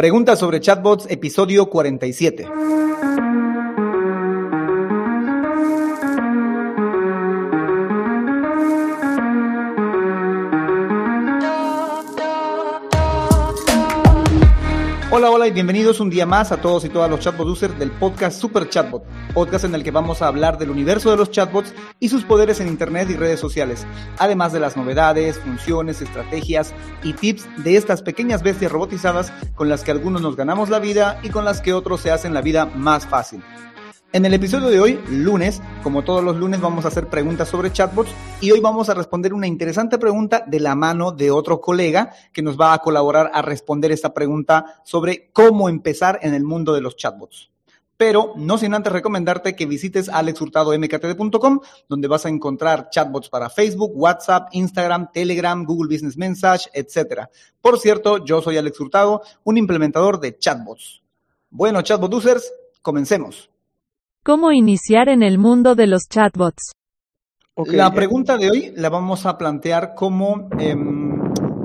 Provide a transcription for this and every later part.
Preguntas sobre chatbots, episodio 47. Hola, hola y bienvenidos un día más a todos y todas los chatbot users del podcast Super Chatbot, podcast en el que vamos a hablar del universo de los chatbots y sus poderes en Internet y redes sociales, además de las novedades, funciones, estrategias y tips de estas pequeñas bestias robotizadas con las que algunos nos ganamos la vida y con las que otros se hacen la vida más fácil. En el episodio de hoy, lunes, como todos los lunes, vamos a hacer preguntas sobre chatbots y hoy vamos a responder una interesante pregunta de la mano de otro colega que nos va a colaborar a responder esta pregunta sobre cómo empezar en el mundo de los chatbots. Pero no sin antes recomendarte que visites alexhurtadomktd.com, donde vas a encontrar chatbots para Facebook, WhatsApp, Instagram, Telegram, Google Business Message, etc. Por cierto, yo soy Alex Hurtado, un implementador de chatbots. Bueno, chatbot users, comencemos. ¿Cómo iniciar en el mundo de los chatbots? Okay. La pregunta de hoy la vamos a plantear como, eh,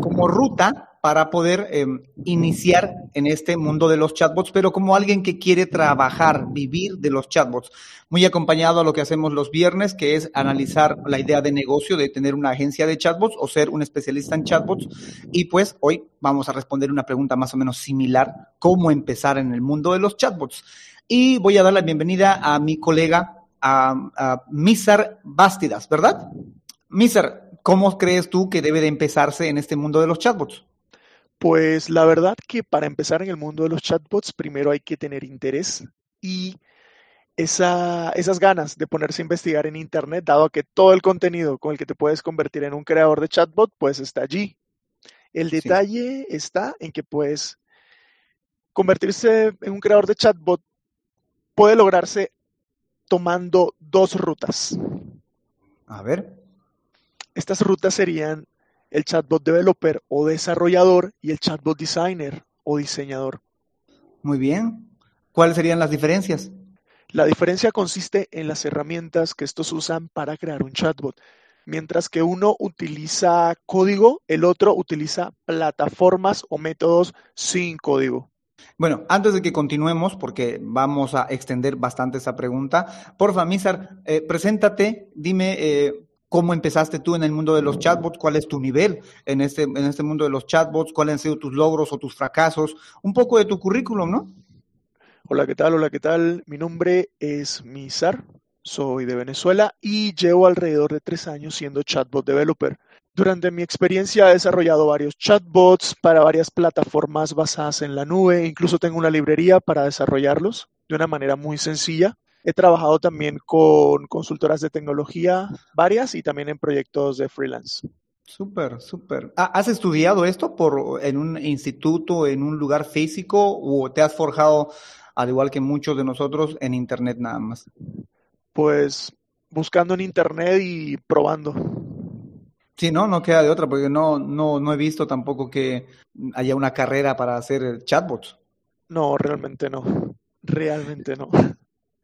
como ruta para poder eh, iniciar en este mundo de los chatbots, pero como alguien que quiere trabajar, vivir de los chatbots, muy acompañado a lo que hacemos los viernes, que es analizar la idea de negocio de tener una agencia de chatbots o ser un especialista en chatbots. Y pues hoy vamos a responder una pregunta más o menos similar, ¿cómo empezar en el mundo de los chatbots? Y voy a dar la bienvenida a mi colega, a, a Misar Bastidas, ¿verdad? Misar, ¿cómo crees tú que debe de empezarse en este mundo de los chatbots? Pues la verdad que para empezar en el mundo de los chatbots, primero hay que tener interés y esa, esas ganas de ponerse a investigar en Internet, dado que todo el contenido con el que te puedes convertir en un creador de chatbot, pues está allí. El detalle sí. está en que puedes convertirse en un creador de chatbot puede lograrse tomando dos rutas. A ver. Estas rutas serían el chatbot developer o desarrollador y el chatbot designer o diseñador. Muy bien. ¿Cuáles serían las diferencias? La diferencia consiste en las herramientas que estos usan para crear un chatbot. Mientras que uno utiliza código, el otro utiliza plataformas o métodos sin código. Bueno, antes de que continuemos, porque vamos a extender bastante esa pregunta, porfa, Misar, eh, preséntate, dime eh, cómo empezaste tú en el mundo de los chatbots, cuál es tu nivel en este, en este mundo de los chatbots, cuáles han sido tus logros o tus fracasos, un poco de tu currículum, ¿no? Hola, ¿qué tal? Hola, ¿qué tal? Mi nombre es Misar, soy de Venezuela y llevo alrededor de tres años siendo chatbot developer. Durante mi experiencia he desarrollado varios chatbots para varias plataformas basadas en la nube, incluso tengo una librería para desarrollarlos de una manera muy sencilla. He trabajado también con consultoras de tecnología varias y también en proyectos de freelance. Súper, súper. ¿Has estudiado esto por, en un instituto, en un lugar físico o te has forjado, al igual que muchos de nosotros, en Internet nada más? Pues buscando en Internet y probando. Sí, no, no queda de otra, porque no, no, no he visto tampoco que haya una carrera para hacer chatbots. No, realmente no. Realmente no.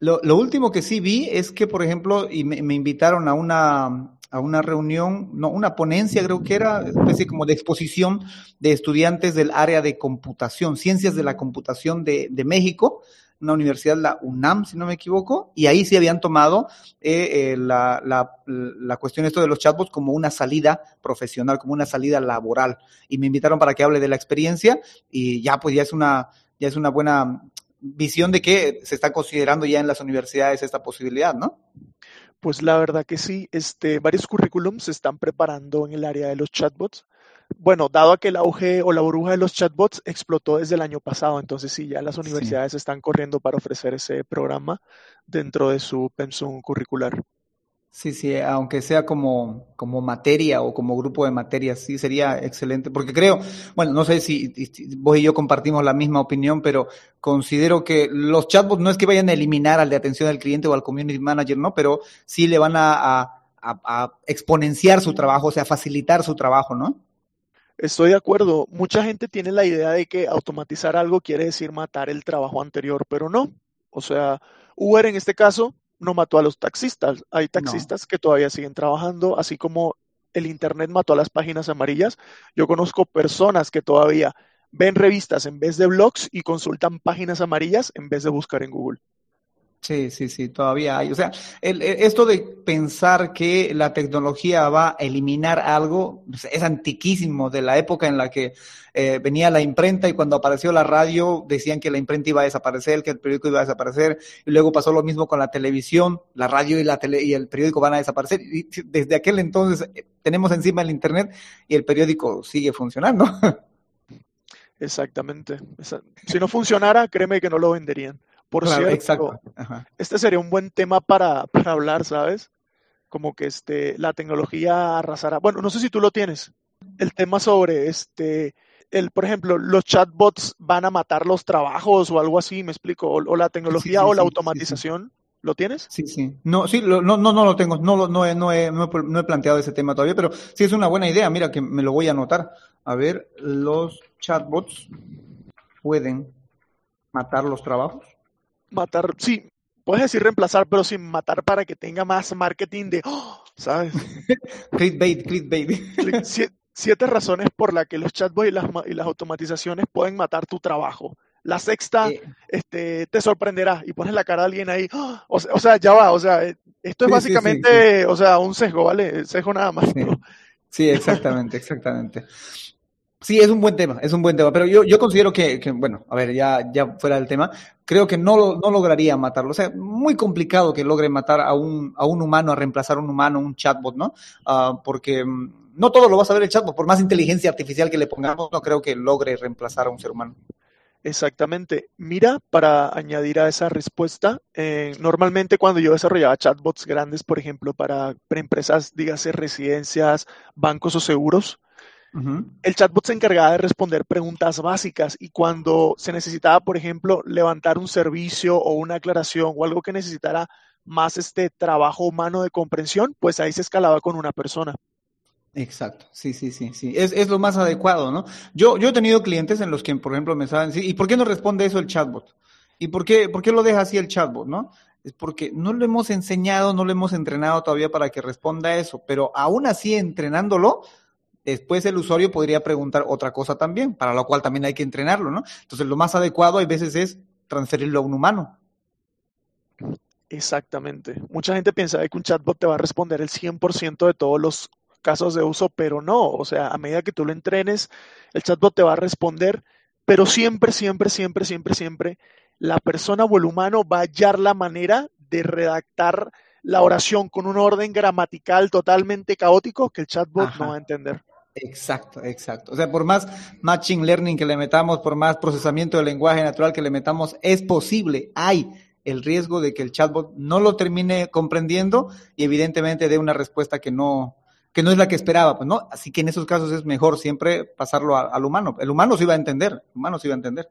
Lo, lo último que sí vi es que, por ejemplo, y me, me, invitaron a una, a una reunión, no, una ponencia creo que era, especie como de exposición de estudiantes del área de computación, ciencias de la computación de, de México, una universidad, la UNAM, si no me equivoco, y ahí sí habían tomado eh, eh, la, la, la, cuestión esto de los chatbots como una salida profesional, como una salida laboral. Y me invitaron para que hable de la experiencia y ya pues ya es una, ya es una buena visión de que se está considerando ya en las universidades esta posibilidad, ¿no? Pues la verdad que sí, este, varios currículums se están preparando en el área de los chatbots bueno, dado que el auge o la burbuja de los chatbots explotó desde el año pasado, entonces sí, ya las universidades sí. están corriendo para ofrecer ese programa dentro de su pensum curricular. Sí, sí, aunque sea como, como materia o como grupo de materias, sí, sería excelente, porque creo, bueno, no sé si, si vos y yo compartimos la misma opinión, pero considero que los chatbots no es que vayan a eliminar al de atención al cliente o al community manager, ¿no? Pero sí le van a, a, a exponenciar su trabajo, o sea, facilitar su trabajo, ¿no? Estoy de acuerdo. Mucha gente tiene la idea de que automatizar algo quiere decir matar el trabajo anterior, pero no. O sea, Uber en este caso no mató a los taxistas. Hay taxistas no. que todavía siguen trabajando, así como el Internet mató a las páginas amarillas. Yo conozco personas que todavía ven revistas en vez de blogs y consultan páginas amarillas en vez de buscar en Google. Sí, sí, sí, todavía hay. O sea, el, esto de pensar que la tecnología va a eliminar algo pues, es antiquísimo de la época en la que eh, venía la imprenta y cuando apareció la radio decían que la imprenta iba a desaparecer, que el periódico iba a desaparecer y luego pasó lo mismo con la televisión, la radio y la tele y el periódico van a desaparecer y desde aquel entonces eh, tenemos encima el internet y el periódico sigue funcionando. Exactamente. Si no funcionara, créeme que no lo venderían. Por cierto, este sería un buen tema para, hablar, ¿sabes? Como que este, la tecnología arrasará. Bueno, no sé si tú lo tienes. El tema sobre este, el, por ejemplo, los chatbots van a matar los trabajos o algo así, me explico, o, la tecnología o la automatización. ¿Lo tienes? Sí, sí. No, sí, no, no, no lo tengo. No, no, he, no, he, no he planteado ese tema todavía, pero sí es una buena idea. Mira que me lo voy a anotar. A ver, los chatbots pueden matar los trabajos matar, sí, puedes decir reemplazar, pero sin matar para que tenga más marketing de, ¡oh! ¿sabes? clickbait, clickbait. Siete, razones por las que los chatbots y las, y las automatizaciones pueden matar tu trabajo. La sexta, eh. este, te sorprenderá y pones la cara de alguien ahí. ¡oh! O, sea, ya va, o sea, eh, esto es básicamente, o sea, un sesgo, ¿vale? sesgo nada más. Sí, exactamente, exactamente. Sí, es un buen tema, es un buen tema, pero yo, yo considero que, que, bueno, a ver, ya, ya fuera del tema, creo que no, no lograría matarlo. O sea, muy complicado que logre matar a un, a un humano, a reemplazar a un humano, un chatbot, ¿no? Uh, porque mm, no todo lo va a saber el chatbot, por más inteligencia artificial que le pongamos, no creo que logre reemplazar a un ser humano. Exactamente. Mira, para añadir a esa respuesta, eh, normalmente cuando yo desarrollaba chatbots grandes, por ejemplo, para empresas, dígase residencias, bancos o seguros, el chatbot se encargaba de responder preguntas básicas y cuando se necesitaba, por ejemplo, levantar un servicio o una aclaración o algo que necesitara más este trabajo humano de comprensión, pues ahí se escalaba con una persona. Exacto, sí, sí, sí, sí. Es, es lo más adecuado, ¿no? Yo, yo he tenido clientes en los que, por ejemplo, me saben, ¿y por qué no responde eso el chatbot? ¿Y por qué, por qué lo deja así el chatbot, no? Es porque no lo hemos enseñado, no lo hemos entrenado todavía para que responda eso, pero aún así entrenándolo, después el usuario podría preguntar otra cosa también, para lo cual también hay que entrenarlo, ¿no? Entonces, lo más adecuado hay veces es transferirlo a un humano. Exactamente. Mucha gente piensa que un chatbot te va a responder el 100% de todos los casos de uso, pero no. O sea, a medida que tú lo entrenes, el chatbot te va a responder, pero siempre, siempre, siempre, siempre, siempre, la persona o el humano va a hallar la manera de redactar la oración con un orden gramatical totalmente caótico que el chatbot no va a entender. Exacto, exacto. O sea, por más matching learning que le metamos, por más procesamiento del lenguaje natural que le metamos, es posible, hay el riesgo de que el chatbot no lo termine comprendiendo y evidentemente dé una respuesta que no, que no es la que esperaba, pues no. Así que en esos casos es mejor siempre pasarlo al humano. El humano se iba a entender, el humano se iba a entender.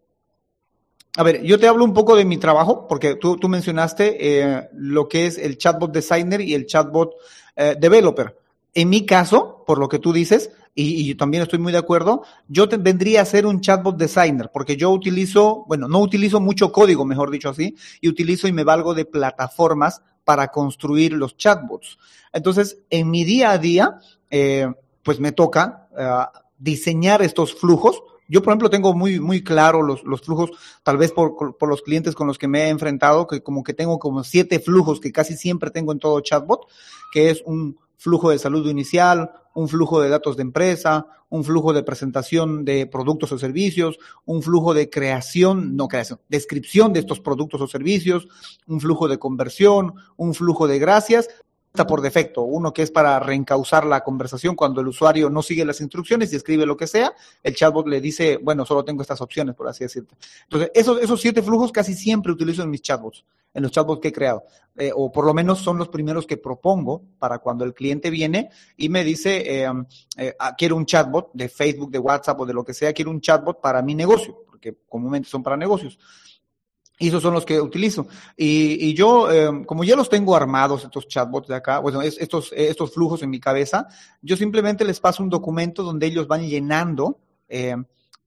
A ver, yo te hablo un poco de mi trabajo, porque tú, tú mencionaste eh, lo que es el chatbot designer y el chatbot eh, developer. En mi caso, por lo que tú dices, y, y también estoy muy de acuerdo, yo vendría a ser un chatbot designer, porque yo utilizo, bueno, no utilizo mucho código, mejor dicho así, y utilizo y me valgo de plataformas para construir los chatbots. Entonces, en mi día a día, eh, pues me toca uh, diseñar estos flujos. Yo, por ejemplo, tengo muy, muy claro los, los flujos, tal vez por, por, los clientes con los que me he enfrentado, que como que tengo como siete flujos que casi siempre tengo en todo chatbot, que es un flujo de salud inicial, un flujo de datos de empresa, un flujo de presentación de productos o servicios, un flujo de creación, no creación, descripción de estos productos o servicios, un flujo de conversión, un flujo de gracias, por defecto, uno que es para reencauzar la conversación cuando el usuario no sigue las instrucciones y escribe lo que sea, el chatbot le dice, bueno, solo tengo estas opciones, por así decirlo. Entonces, esos, esos siete flujos casi siempre utilizo en mis chatbots en los chatbots que he creado. Eh, o por lo menos son los primeros que propongo para cuando el cliente viene y me dice, eh, eh, ah, quiero un chatbot de Facebook, de WhatsApp o de lo que sea, quiero un chatbot para mi negocio, porque comúnmente son para negocios. Y esos son los que utilizo. Y, y yo, como ya los tengo armados, estos chatbots de acá, bueno, estos, estos flujos en mi cabeza, yo simplemente les paso un documento donde ellos van llenando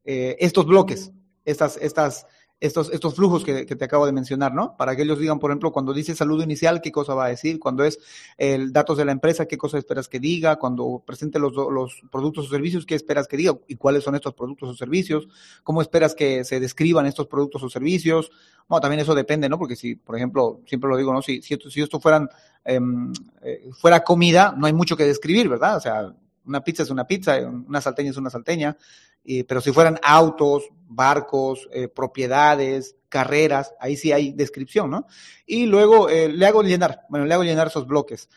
estos bloques, estas, estas, estos, estos flujos que, te acabo de mencionar, ¿no? Para que ellos digan, por ejemplo, cuando dice saludo inicial, qué cosa va a decir, cuando es el datos de la empresa, qué cosa esperas que diga, cuando presente los, los productos o servicios, qué esperas que diga y cuáles son estos productos o servicios, cómo esperas que se describan estos productos o servicios. Bueno, también eso depende, ¿no? Porque si, por ejemplo, siempre lo digo, ¿no? Si, si, esto, si esto fueran, em, eh, fuera comida, no hay mucho que describir, ¿verdad? O sea, una pizza es una pizza, una salteña es una salteña, pero si fueran autos, barcos, eh, propiedades, carreras, ahí sí hay descripción, ¿no? Y luego eh, le hago llenar, bueno, le hago llenar esos bloques.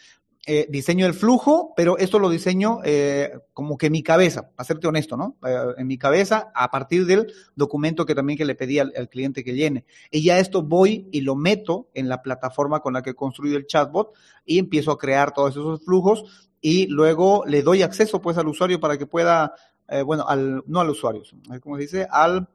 Eh, diseño el flujo, pero esto lo diseño como que en mi cabeza, para serte honesto, ¿no? en mi cabeza, a partir del documento que también que le pedí al, al, cliente que llene. Y ya esto voy y lo meto en la plataforma con la que he construido el chatbot y empiezo a crear todos esos flujos y luego le doy acceso pues al usuario para que pueda, eh, bueno, al, no al usuario, como se dice, al,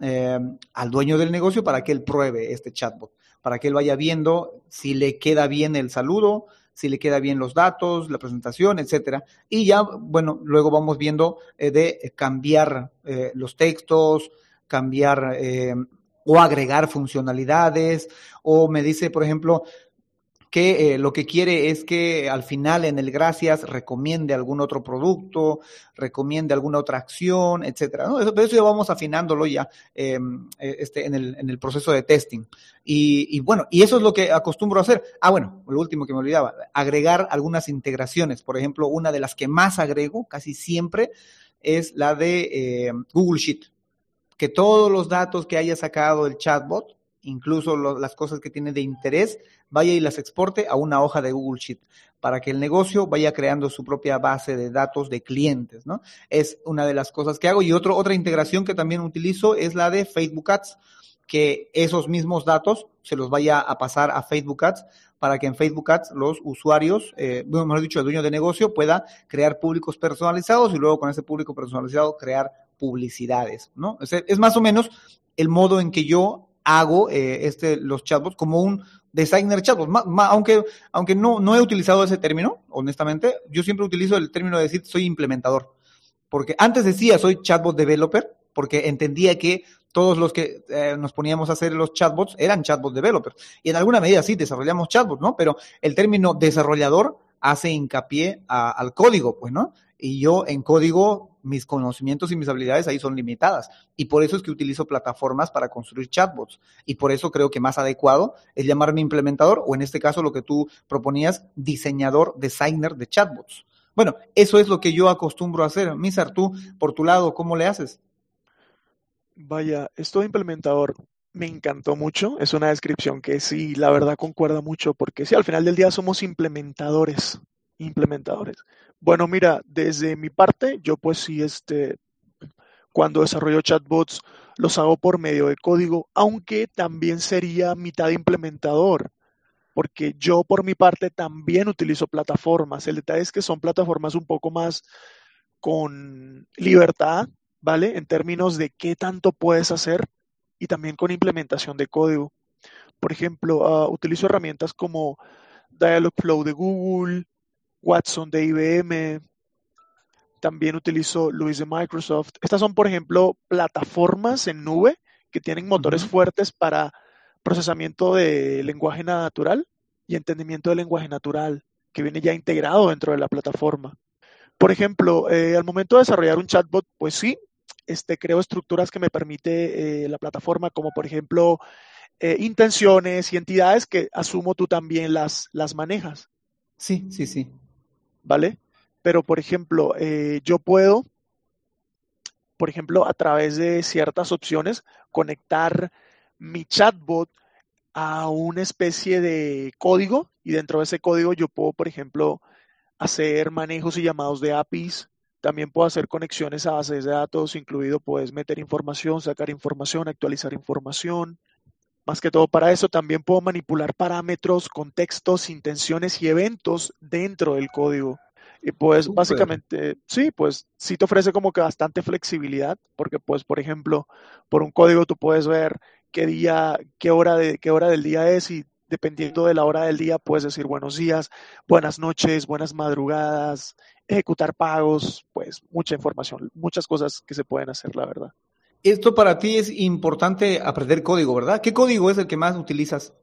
eh, al dueño del negocio para que él pruebe este chatbot, para que él vaya viendo si le queda bien el saludo, si le queda bien los datos, la presentación, etcétera. Y ya, bueno, luego vamos viendo eh, de cambiar los textos, cambiar o agregar funcionalidades, o me dice, por ejemplo, que eh, lo que quiere es que al final en el gracias recomiende algún otro producto, recomiende alguna otra acción, etcétera. Eso, eso ya vamos afinándolo ya eh, este, en, el, en el proceso de testing. Y, y, bueno, y eso es lo que acostumbro a hacer. Ah, bueno, lo último que me olvidaba, agregar algunas integraciones. Por ejemplo, una de las que más agrego casi siempre es la de eh, Google Sheet. Que todos los datos que haya sacado el chatbot, incluso las cosas que tiene de interés, vaya y las exporte a una hoja de Google Sheet para que el negocio vaya creando su propia base de datos de clientes, ¿no? Es una de las cosas que hago. Y otro, otra integración que también utilizo es la de Facebook Ads, que esos mismos datos se los vaya a pasar a Facebook Ads para que en Facebook Ads los usuarios, eh, mejor dicho, el dueño de negocio pueda crear públicos personalizados y luego con ese público personalizado crear publicidades, ¿no? Es, es más o menos el modo en que yo hago eh, este, los chatbots como un designer chatbot. aunque aunque no, no he utilizado ese término, honestamente, yo siempre utilizo el término de decir soy implementador. Porque antes decía soy chatbot developer, porque entendía que todos los que eh, nos poníamos a hacer los chatbots eran chatbot developers. Y en alguna medida sí, desarrollamos chatbots, ¿no? Pero el término desarrollador hace hincapié al código, pues, ¿no? Y yo en código mis conocimientos y mis habilidades ahí son limitadas. Y por eso es que utilizo plataformas para construir chatbots. Y por eso creo que más adecuado es llamarme implementador o en este caso lo que tú proponías, diseñador, designer de chatbots. Bueno, eso es lo que yo acostumbro a hacer. Misar, tú, por tu lado, ¿cómo le haces? Vaya, esto de implementador me encantó mucho. Es una descripción que sí, la verdad concuerda mucho, porque sí, al final del día somos implementadores. Implementadores. Bueno, mira, desde mi parte, yo pues sí, este, cuando desarrollo chatbots, los hago por medio de código, aunque también sería mitad implementador, porque yo por mi parte también utilizo plataformas. El detalle es que son plataformas un poco más con libertad, ¿vale? En términos de qué tanto puedes hacer y también con implementación de código. Por ejemplo, ah, utilizo herramientas como Dialogflow de Google, Watson de IBM, también utilizo Luis de Microsoft. Estas son, por ejemplo, plataformas en nube que tienen motores fuertes para procesamiento de lenguaje natural y entendimiento del lenguaje natural, que viene ya integrado dentro de la plataforma. Por ejemplo, eh, al momento de desarrollar un chatbot, pues sí, este, creo estructuras que me permite eh, la plataforma, como por ejemplo eh, intenciones y entidades que asumo tú también las, las manejas. Sí, sí, sí. ¿Vale? Pero, por ejemplo, eh, yo puedo, por ejemplo, a través de ciertas opciones, conectar mi chatbot a una especie de código y dentro de ese código yo puedo, por ejemplo, hacer manejos y llamados de APIs. También puedo hacer conexiones a bases de datos, incluido puedes meter información, sacar información, actualizar información. Más que todo para eso, también puedo manipular parámetros, contextos, intenciones y eventos dentro del código. Y pues básicamente, sí, pues sí te ofrece como que bastante flexibilidad, porque pues, por ejemplo, por un código tú puedes ver qué día, qué hora, de, qué hora del día es y dependiendo de la hora del día puedes decir buenos días, buenas noches, buenas madrugadas, ejecutar pagos, pues mucha información, muchas cosas que se pueden hacer, la verdad. Esto para ti es importante aprender código, ¿verdad? ¿Qué código es el que más utilizas?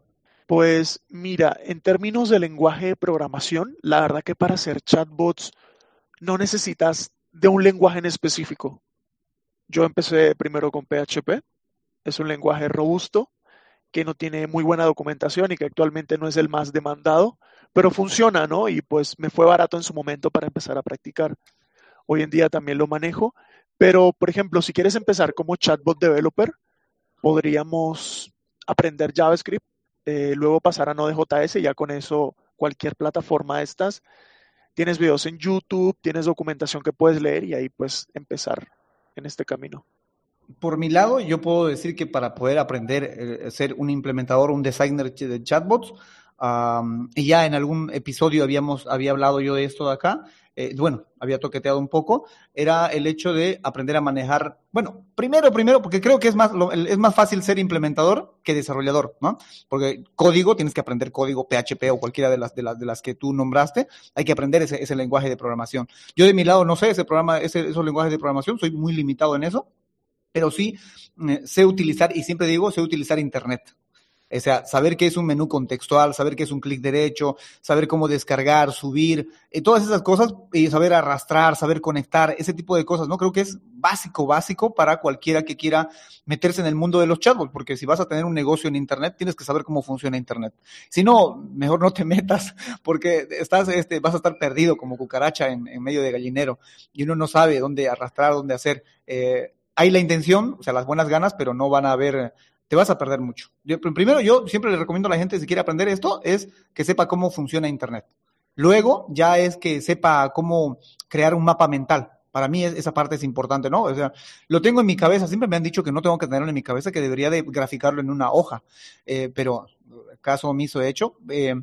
Pues mira, en términos de lenguaje de programación, la verdad que para hacer chatbots no necesitas de un lenguaje en específico. Yo empecé primero con PHP, es un lenguaje robusto que no tiene muy buena documentación y que actualmente no es el más demandado, pero funciona, ¿no? Y pues me fue barato en su momento para empezar a practicar. Hoy en día también lo manejo pero, por ejemplo, si quieres empezar como chatbot developer, podríamos aprender JavaScript, eh, luego pasar a Node.js y ya con eso cualquier plataforma de estas. Tienes videos en YouTube, tienes documentación que puedes leer y ahí pues empezar en este camino. Por mi lado, yo puedo decir que para poder aprender a eh, ser un implementador, un designer de chatbots, y ya en algún episodio habíamos, había hablado yo de esto de acá, eh, bueno, había toqueteado un poco, era el hecho de aprender a manejar, bueno, primero, primero, porque creo que es más, es más fácil ser implementador que desarrollador, ¿no? Porque código, tienes que aprender código PHP o cualquiera de las, de las, de las que tú nombraste, hay que aprender ese, ese lenguaje de programación. Yo de mi lado no sé ese programa, ese, esos lenguajes de programación, soy muy limitado en eso, pero sí eh, sé utilizar, y siempre digo, sé utilizar Internet. O sea, saber qué es un menú contextual, saber qué es un clic derecho, saber cómo descargar, subir, eh, todas esas cosas, y saber arrastrar, saber conectar, ese tipo de cosas, ¿no? Creo que es básico, básico para cualquiera que quiera meterse en el mundo de los chatbots, porque si vas a tener un negocio en Internet, tienes que saber cómo funciona Internet. Si no, mejor no te metas, porque estás, este, vas a estar perdido como cucaracha en, medio de gallinero, y uno no sabe dónde arrastrar, dónde hacer. Eh, hay la intención, o sea, las buenas ganas, pero no van a haber te vas a perder mucho. Yo, primero, yo siempre le recomiendo a la gente, si quiere aprender esto, es que sepa cómo funciona Internet. Luego, ya es que sepa cómo crear un mapa mental. Para mí esa parte es importante, ¿no? O sea, lo tengo en mi cabeza. Siempre me han dicho que no tengo que tenerlo en mi cabeza, que debería de graficarlo en una hoja. Eh, pero caso omiso he hecho. Eh,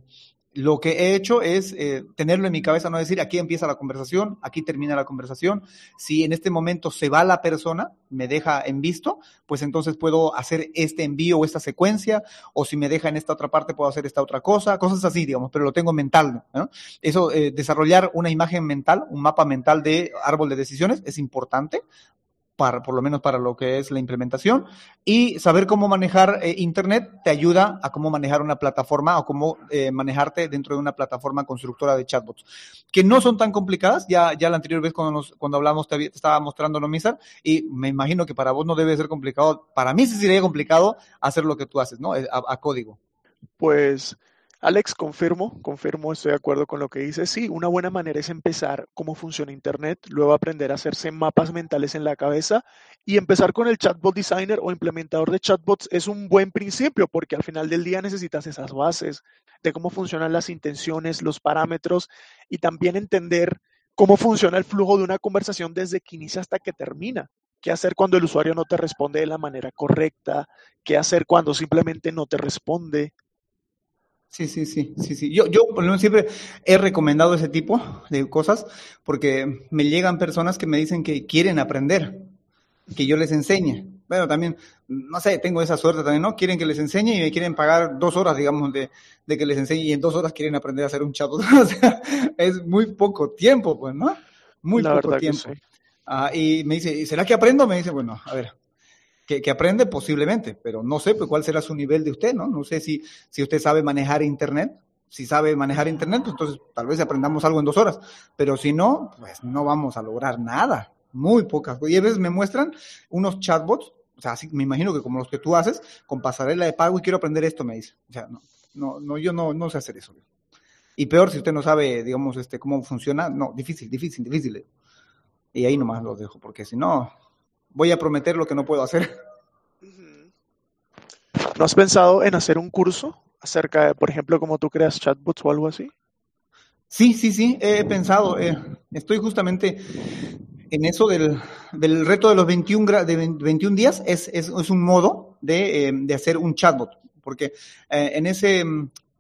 lo que he hecho es eh, tenerlo en mi cabeza, no decir aquí empieza la conversación, aquí termina la conversación. Si en este momento se va la persona, me deja en visto, pues entonces puedo hacer este envío o esta secuencia, o si me deja en esta otra parte, puedo hacer esta otra cosa, cosas así, digamos, pero lo tengo mental. ¿no? Eso, eh, desarrollar una imagen mental, un mapa mental de árbol de decisiones es importante para, por lo menos para lo que es la implementación. Y saber cómo manejar eh, Internet te ayuda a cómo manejar una plataforma o cómo eh, manejarte dentro de una plataforma constructora de chatbots, que no son tan complicadas. Ya, ya la anterior vez cuando, nos, cuando hablamos te, estaba mostrando lo Mizar, y me imagino que para vos no debe ser complicado. Para mí sí sería complicado hacer lo que tú haces, ¿no? Eh, a código. Pues Alex, confirmo, confirmo, estoy de acuerdo con lo que dice. Sí, una buena manera es empezar cómo funciona Internet, luego aprender a hacerse mapas mentales en la cabeza y empezar con el chatbot designer o implementador de chatbots es un buen principio porque al final del día necesitas esas bases de cómo funcionan las intenciones, los parámetros y también entender cómo funciona el flujo de una conversación desde que inicia hasta que termina. ¿Qué hacer cuando el usuario no te responde de la manera correcta? ¿Qué hacer cuando simplemente no te responde? Sí, sí, sí, sí, sí. Yo, yo por lo menos siempre he recomendado ese tipo de cosas porque me llegan personas que me dicen que quieren aprender, que yo les enseñe. Bueno, también, no sé, tengo esa suerte también, ¿no? Quieren que les enseñe y me quieren pagar dos horas, digamos, de, de que les enseñe y en dos horas quieren aprender a hacer un chat. o sea, es muy poco tiempo, pues, ¿no? Muy poco tiempo. Ah, y me dice, ¿será que aprendo? Me dice, bueno, a ver, que, aprende posiblemente, pero no sé pues, cuál será su nivel de usted, ¿no? No sé si, si usted sabe manejar Internet. Si sabe manejar Internet, pues entonces tal vez aprendamos algo en dos horas, pero si no, pues no vamos a lograr nada. Muy pocas. Y a veces me muestran unos chatbots, o sea, así, me imagino que como los que tú haces, con pasarela de pago y quiero aprender esto, me dice. O sea, no, no, no yo no, no sé hacer eso. Y peor si usted no sabe, digamos, este, cómo funciona, no, difícil, difícil, difícil. Y ahí nomás lo dejo, porque si no, voy a prometer lo que no puedo hacer. ¿No has pensado en hacer un curso acerca de, por ejemplo, cómo tú creas chatbots o algo así? Sí, sí, sí, he pensado. Eh, estoy justamente en eso del, reto de los 21, de 21 días. Es, es, un modo de, eh, hacer un chatbot, porque eh, en ese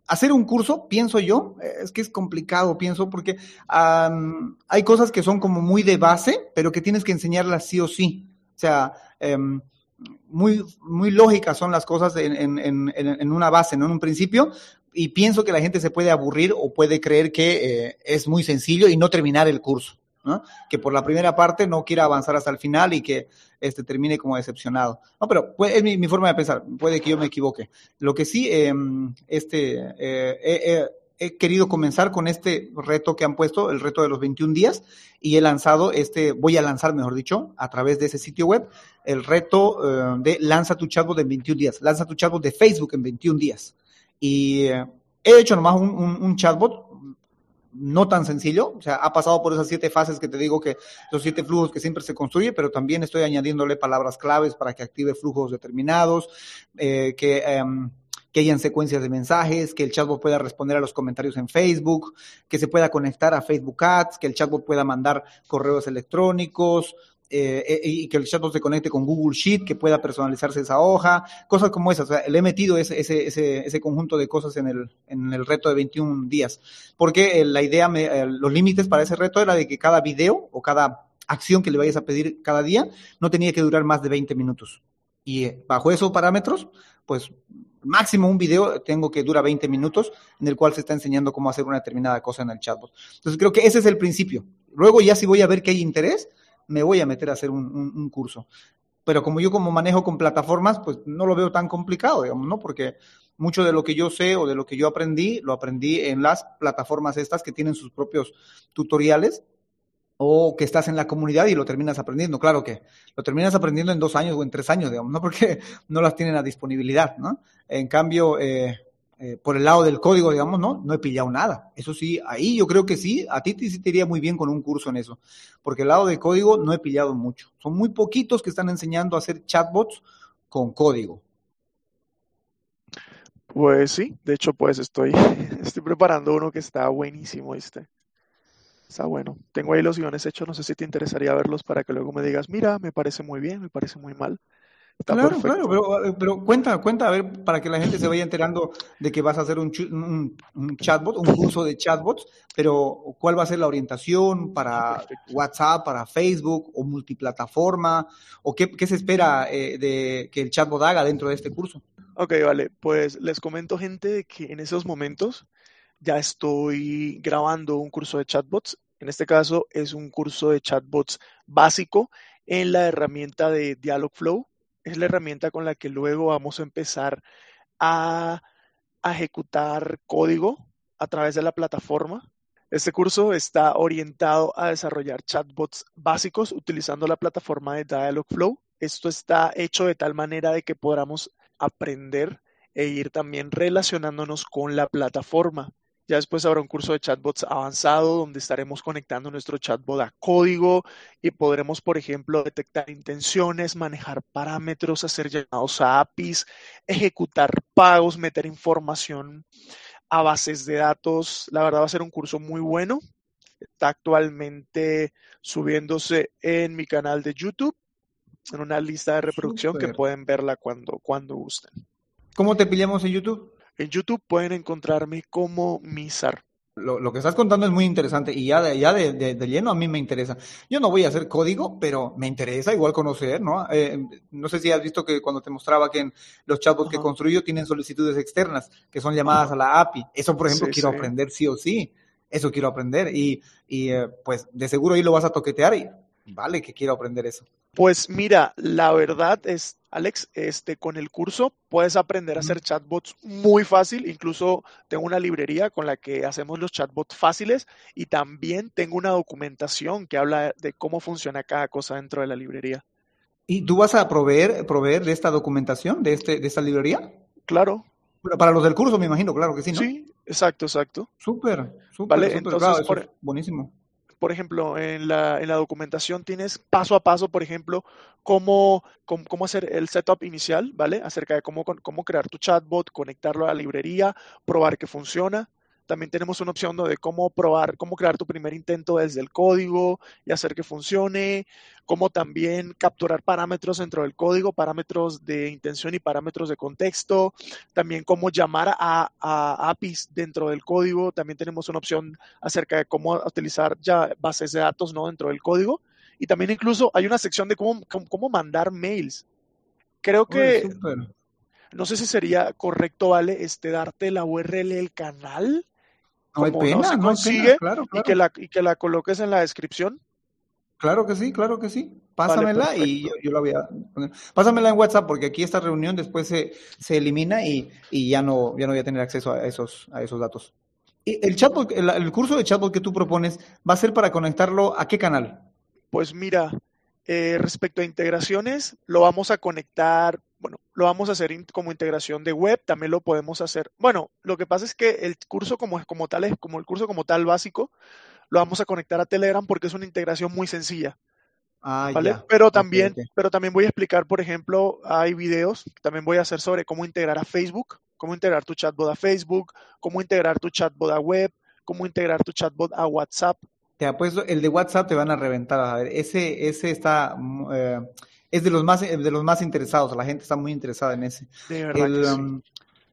hacer un curso, pienso yo, es que es complicado, pienso, porque hay cosas que son como muy de base, pero que tienes que enseñarlas sí o sí. O sea, em, muy, muy lógicas son las cosas en, una base, ¿no? En un principio, y pienso que la gente se puede aburrir o puede creer que eh, es muy sencillo y no terminar el curso. ¿no? Que por la primera parte no quiera avanzar hasta el final y que este, termine como decepcionado. No, pero es mi, forma de pensar, puede que yo me equivoque. Lo que sí, em, este, eh, he querido comenzar con este reto que han puesto, el reto de los 21 días, y he lanzado este, voy a lanzar, mejor dicho, a través de ese sitio web, el reto eh, de lanza tu chatbot en 21 días, lanza tu chatbot de Facebook en 21 días. Y eh, he hecho nomás un, chatbot no tan sencillo, o sea, ha pasado por esas siete fases que te digo que los siete flujos que siempre se construye, pero también estoy añadiéndole palabras claves para que active flujos determinados, eh, que em, que hayan secuencias de mensajes, que el chatbot pueda responder a los comentarios en Facebook, que se pueda conectar a Facebook Ads, que el chatbot pueda mandar correos electrónicos, eh, eh, y que el chatbot se conecte con Google Sheet, que pueda personalizarse esa hoja, cosas como esas. O sea, le he metido ese, ese, ese, conjunto de cosas en el, en el reto de 21 días, porque eh, la idea, me, los límites para ese reto era de que cada video o cada acción que le vayas a pedir cada día no tenía que durar más de 20 minutos. Y bajo esos parámetros, pues máximo un video tengo que dura 20 minutos en el cual se está enseñando cómo hacer una determinada cosa en el chatbot. Entonces creo que ese es el principio. Luego ya si voy a ver que hay interés, me voy a meter a hacer un, curso. Pero como yo como manejo con plataformas, pues no lo veo tan complicado, digamos, ¿no? Porque mucho de lo que yo sé o de lo que yo aprendí, lo aprendí en las plataformas estas que tienen sus propios tutoriales o que estás en la comunidad y lo terminas aprendiendo. Claro que lo terminas aprendiendo en dos años o en tres años, digamos, ¿no? Porque no las tienen a disponibilidad, ¿no? En cambio, eh, eh, por el lado del código, digamos, ¿no? No he pillado nada. Eso sí, ahí yo creo que sí, a ti te, te iría muy bien con un curso en eso, porque el lado de código no he pillado mucho. Son muy poquitos que están enseñando a hacer chatbots con código. Pues sí, de hecho, pues estoy, estoy preparando uno que está buenísimo, este. Está bueno. Tengo ahí los guiones hechos, no sé si te interesaría verlos para que luego me digas, mira, me parece muy bien, me parece muy mal. Está claro, claro, pero, pero, cuenta, cuenta, a ver, para que la gente se vaya enterando de que vas a hacer un, un, chatbot, un curso de chatbots, pero ¿cuál va a ser la orientación para WhatsApp, para Facebook o multiplataforma? ¿O qué, qué se espera eh, de que el chatbot haga dentro de este curso? Ok, vale, pues les comento gente que en esos momentos ya estoy grabando un curso de chatbots. En este caso es un curso de chatbots básico en la herramienta de Dialogflow. Es la herramienta con la que luego vamos a empezar a, ejecutar código a través de la plataforma. Este curso está orientado a desarrollar chatbots básicos utilizando la plataforma de Dialogflow. Esto está hecho de tal manera de que podamos aprender e ir también relacionándonos con la plataforma. Ya después habrá un curso de chatbots avanzado donde estaremos conectando nuestro chatbot a código y podremos, por ejemplo, detectar intenciones, manejar parámetros, hacer llamados a APIs, ejecutar pagos, meter información a bases de datos. La verdad va a ser un curso muy bueno. Está actualmente subiéndose en mi canal de YouTube, en una lista de reproducción que pueden verla cuando, cuando gusten. ¿Cómo te pillamos en YouTube? En YouTube pueden encontrarme como Misar. Lo, que estás contando es muy interesante y ya, de, ya de, lleno a mí me interesa. Yo no voy a hacer código, pero me interesa igual conocer, ¿no? Eh, no sé si has visto que cuando te mostraba que en los chatbots que construyo tienen solicitudes externas que son llamadas a la API. Eso, por ejemplo, quiero aprender sí o sí. Eso quiero aprender y, y eh, pues de seguro ahí lo vas a toquetear y vale que quiero aprender eso. Pues mira, la verdad es, Alex, este, con el curso puedes aprender a hacer chatbots muy fácil. Incluso tengo una librería con la que hacemos los chatbots fáciles y también tengo una documentación que habla de cómo funciona cada cosa dentro de la librería. ¿Y tú vas a proveer, proveer de esta documentación, de, este, de esta librería? Claro. Para los del curso, me imagino, claro que sí, ¿no? Sí, exacto, exacto. Súper, súper. Vale, entonces, buenísimo por ejemplo, en la, en la, documentación tienes paso a paso, por ejemplo, cómo, cómo, hacer el setup inicial, ¿vale? Acerca de cómo, cómo crear tu chatbot, conectarlo a la librería, probar que funciona. También tenemos una opción de cómo probar, cómo crear tu primer intento desde el código y hacer que funcione, cómo también capturar parámetros dentro del código, parámetros de intención y parámetros de contexto, también cómo llamar a, APIs dentro del código. También tenemos una opción acerca de cómo utilizar ya bases de datos ¿no? dentro del código. Y también incluso hay una sección de cómo, cómo, mandar mails. Creo que... no sé si sería correcto, ¿vale? Este, darte la URL del canal no hay pena, no, consigue y, que la, y que la coloques en la descripción. Claro que sí, claro que sí. Pásamela y yo, yo, la voy a poner. Pásamela en WhatsApp porque aquí esta reunión después se, se elimina y, y, ya no ya no voy a tener acceso a esos a esos datos. Y el chatbot, el, el, curso de chatbot que tú propones va a ser para conectarlo a qué canal? Pues mira, eh, respecto a integraciones, lo vamos a conectar, bueno, lo vamos a hacer in, como integración de web, también lo podemos hacer. Bueno, lo que pasa es que el curso como, como tal es como el curso como tal básico, lo vamos a conectar a Telegram porque es una integración muy sencilla. Ah, ¿vale? ya. Pero también, pero también voy a explicar, por ejemplo, hay videos que también voy a hacer sobre cómo integrar a Facebook, cómo integrar tu chatbot a Facebook, cómo integrar tu chatbot a web, cómo integrar tu chatbot a WhatsApp. Te apuesto, el de WhatsApp te van a reventar. A ver, ese, ese está, mm, eh, es de los más, de los más interesados. La gente está muy interesada en ese. De verdad El que sí. um,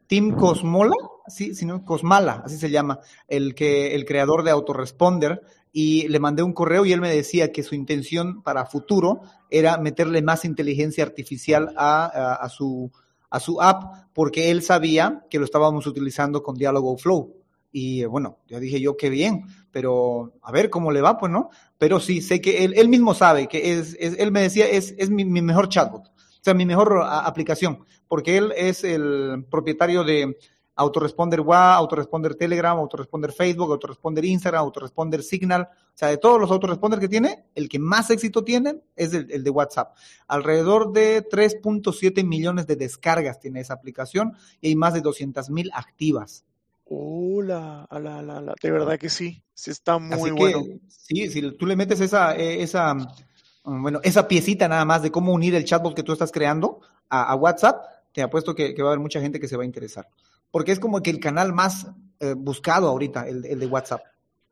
Team Cosmola, sí, si no, Cosmala, así se llama, el que, el creador de Autoresponder, y le mandé un correo y él me decía que su intención para futuro era meterle más inteligencia artificial a, a, a su, a su app, porque él sabía que lo estábamos utilizando con Dialogo Flow. Y eh, bueno, ya dije yo, qué bien, pero a ver cómo le va, pues, ¿no? Pero sí, sé que él, él mismo sabe que es, es, él me decía, es, es mi, mejor chatbot, o sea, mi mejor aplicación, porque él es el propietario de Autoresponder WA, Autoresponder Telegram, Autoresponder Facebook, Autoresponder Instagram, Autoresponder Signal, o sea, de todos los autoresponder que tiene, el que más éxito tiene es el, el de WhatsApp. Alrededor de 3.7 millones de descargas tiene esa aplicación y hay más de 200 mil activas. Hola, la, la, la, de verdad que sí, sí está muy Así que, bueno. sí, si tú le metes esa, eh, esa, mm, bueno, esa piecita nada más de cómo unir el chatbot que tú estás creando a, a WhatsApp, te apuesto que, que, va a haber mucha gente que se va a interesar. Porque es como que el canal más eh, buscado ahorita, el, el, de WhatsApp.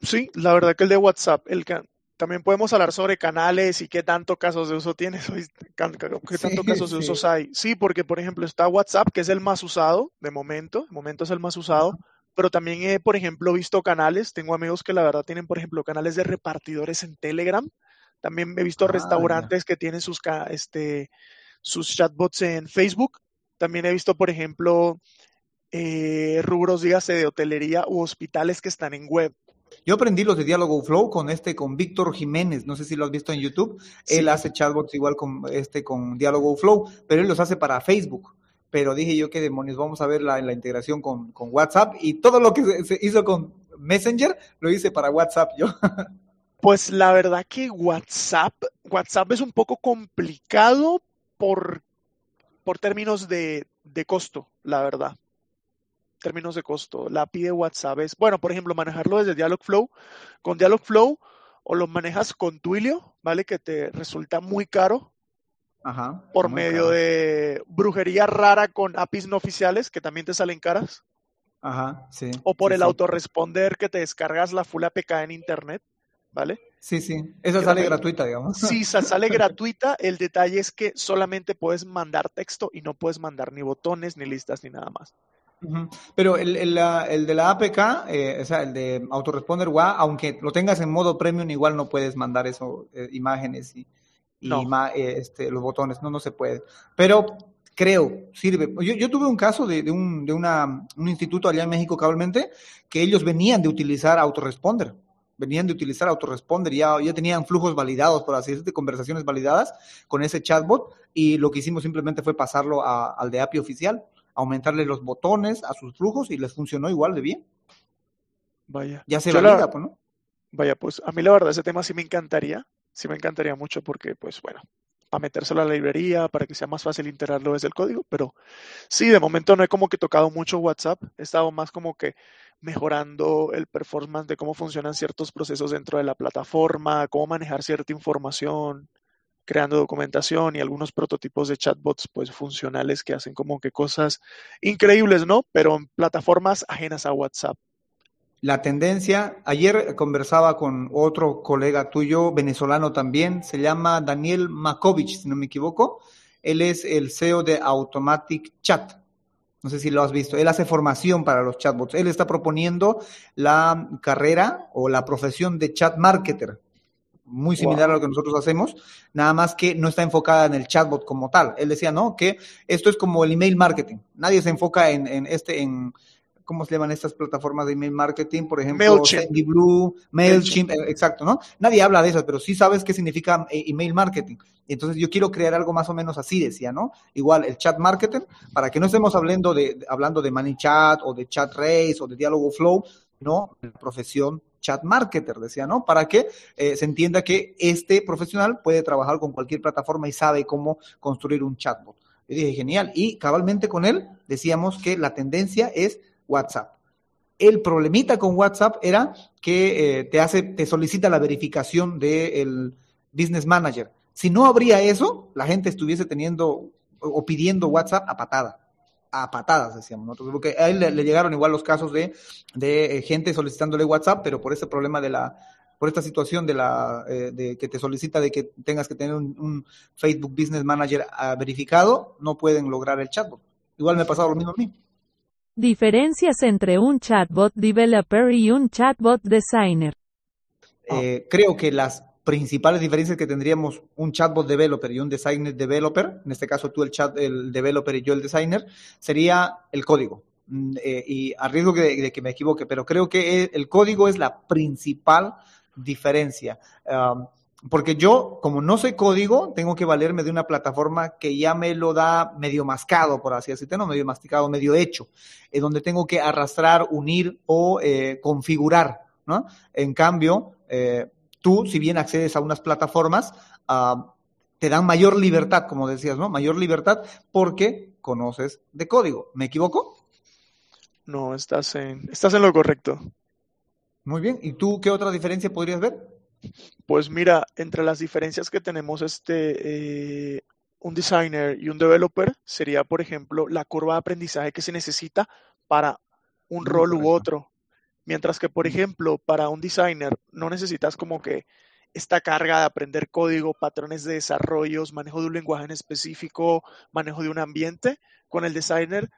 Sí, la verdad que el de WhatsApp, el can también podemos hablar sobre canales y qué tanto casos de uso tienes, qué tanto sí, casos de sí. usos hay. Sí, porque por ejemplo está WhatsApp, que es el más usado de momento, de momento es el más usado, pero también he, por ejemplo, visto canales, tengo amigos que la verdad tienen, por ejemplo, canales de repartidores en Telegram, también he visto Ah, restaurantes ya. que tienen sus, este, sus chatbots en Facebook, también he visto, por ejemplo, eh, rubros, dígase, de hotelería u hospitales que están en web. Yo aprendí los de Diálogo Flow con este, con Víctor Jiménez, no sé si lo has visto en YouTube, sí. él hace chatbots igual con este, con Diálogo Flow, pero él los hace para Facebook pero dije yo qué demonios, vamos a ver la, la integración con, con, WhatsApp y todo lo que se, hizo con Messenger lo hice para WhatsApp yo. Pues la verdad que WhatsApp, WhatsApp es un poco complicado por, por términos de, de costo, la verdad. Términos de costo. La API de WhatsApp es, bueno, por ejemplo, manejarlo desde Dialogflow. Con Dialogflow o lo manejas con Twilio, ¿vale? Que te resulta muy caro, Ajá, por medio de brujería rara con APIs no oficiales que también te salen caras. Ajá, sí. O por sí, el sí. autorresponder que te descargas la full APK en internet, ¿vale? Sí, sí. Esa que sale también, gratuita, digamos. Sí, sale gratuita. El detalle es que solamente puedes mandar texto y no puedes mandar ni botones, ni listas, ni nada más. Uh -huh. Pero el, el, el, de la APK, eh, o sea, el de autoresponder WA, aunque lo tengas en modo premium, igual no puedes mandar eso, eh, imágenes y, y no. eh, este, los botones, no, no se puede. Pero creo, sirve. Yo, yo tuve un caso de, de, un, de una, un instituto allá en México cabalmente que ellos venían de utilizar autoresponder, venían de utilizar autoresponder, ya, ya tenían flujos validados, por así decirlo, conversaciones validadas con ese chatbot y lo que hicimos simplemente fue pasarlo a, al de API oficial, aumentarle los botones a sus flujos y les funcionó igual de bien. Vaya. Ya se valida, la, pues, ¿no? Vaya, pues a mí la verdad ese tema sí me encantaría, sí me encantaría mucho porque, pues bueno, para metérselo a la librería, para que sea más fácil integrarlo desde el código, pero sí, de momento no he como que tocado mucho WhatsApp, he estado más como que mejorando el performance de cómo funcionan ciertos procesos dentro de la plataforma, cómo manejar cierta información, creando documentación y algunos prototipos de chatbots pues funcionales que hacen como que cosas increíbles, ¿no? Pero en plataformas ajenas a WhatsApp. La tendencia, ayer conversaba con otro colega tuyo, venezolano también, se llama Daniel Makovic, si no me equivoco. Él es el CEO de Automatic Chat. No sé si lo has visto. Él hace formación para los chatbots. Él está proponiendo la carrera o la profesión de chat marketer. Muy similar wow. a lo que nosotros hacemos, nada más que no está enfocada en el chatbot como tal. Él decía, no, que esto es como el email marketing. Nadie se enfoca en, en este, en, ¿cómo se llaman estas plataformas de email marketing? Por ejemplo, Blue, MailChimp, eh, exacto, ¿no? Nadie habla de eso, pero sí sabes qué significa eh, email marketing. Entonces yo quiero crear algo más o menos así, decía, ¿no? Igual el chat marketing, para que no estemos hablando de, hablando de ManyChat o de Chat Race o de Diálogo Flow, ¿no? La profesión chat marketer, decía, ¿no? Para que eh, se entienda que este profesional puede trabajar con cualquier plataforma y sabe cómo construir un chatbot. Yo dije, genial. Y cabalmente con él decíamos que la tendencia es WhatsApp. El problemita con WhatsApp era que eh, te hace, te solicita la verificación del business manager. Si no habría eso, la gente estuviese teniendo o pidiendo WhatsApp a patada a patadas, decíamos nosotros, porque a él le, llegaron igual los casos de, eh, gente solicitándole WhatsApp, pero por ese problema de la, por esta situación de la, eh, de que te solicita de que tengas que tener un, Facebook Business Manager ah, verificado, no pueden lograr el chatbot. Igual me ha pasado lo mismo a mí. Diferencias entre un chatbot developer y un chatbot designer. Eh, creo que las principales diferencias que tendríamos un chatbot developer y un designer developer, en este caso tú el chat, el developer y yo el designer, sería el código. Mm, eh, y a riesgo de, que me equivoque, pero creo que el código es la principal diferencia. Porque yo, como no sé código, tengo que valerme de una plataforma que ya me lo da medio mascado, por así decirlo, medio masticado, medio hecho, en donde tengo que arrastrar, unir o eh, configurar, ¿no? En cambio, eh, tú, si bien accedes a unas plataformas, ah, te dan mayor libertad, como decías, ¿no? Mayor libertad porque conoces de código. ¿Me equivoco? No, estás en, estás en lo correcto. Muy bien. ¿Y tú qué otra diferencia podrías ver? Pues mira, entre las diferencias que tenemos este, eh, un designer y un developer sería, por ejemplo, la curva de aprendizaje que se necesita para un rol u otro. Mientras que, por ejemplo, para un designer no necesitas como que esta carga de aprender código, patrones de desarrollos, manejo de un lenguaje en específico, manejo de un ambiente. Con el designer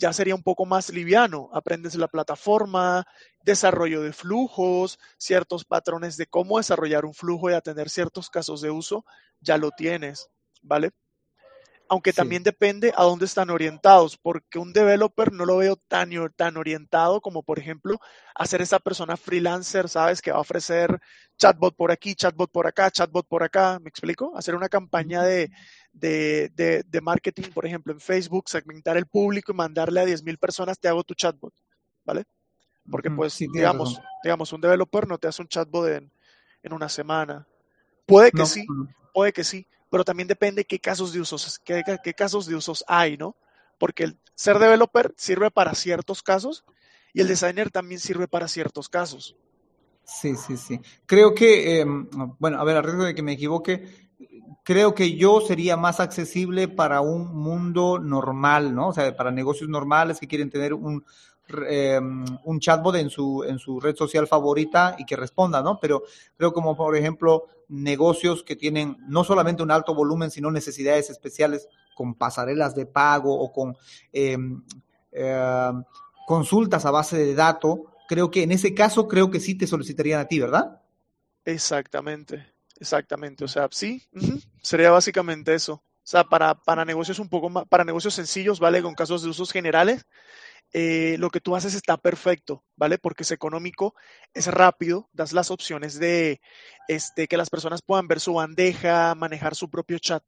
ya sería un poco más liviano. Aprendes la plataforma, desarrollo de flujos, ciertos patrones de cómo desarrollar un flujo y atender ciertos casos de uso, ya lo tienes, ¿vale? Aunque también depende a dónde están orientados, porque un developer no lo veo tan, tan orientado como, por ejemplo, hacer esa persona freelancer, ¿sabes? Que va a ofrecer chatbot por aquí, chatbot por acá, chatbot por acá, ¿me explico? Hacer una campaña de, de, marketing, por ejemplo, en Facebook, segmentar el público y mandarle a 10.000 personas, te hago tu chatbot, ¿vale? Porque pues, digamos, digamos, un developer no te hace un chatbot en, en una semana. Puede que sí, puede que sí, pero también depende qué casos de usos, qué, qué casos de usos hay, ¿no? Porque el ser developer sirve para ciertos casos y el designer también sirve para ciertos casos. Sí, sí, sí. Creo que, em, bueno, a ver, a riesgo de que me equivoque, creo que yo sería más accesible para un mundo normal, ¿no? O sea, para negocios normales que quieren tener un, Em, un chatbot en su, en su red social favorita y que responda, ¿no? Pero creo como, por ejemplo, negocios que tienen no solamente un alto volumen, sino necesidades especiales con pasarelas de pago o con em, em, consultas a base de datos, creo que en ese caso creo que sí te solicitarían a ti, ¿verdad? Exactamente, exactamente. O sea, sí, sería básicamente eso. O sea, para, para negocios un poco más, para negocios sencillos, ¿vale? Con casos de usos generales, eh, lo que tú haces está perfecto, ¿vale? Porque es económico, es rápido, das las opciones de este, que las personas puedan ver su bandeja, manejar su propio chat.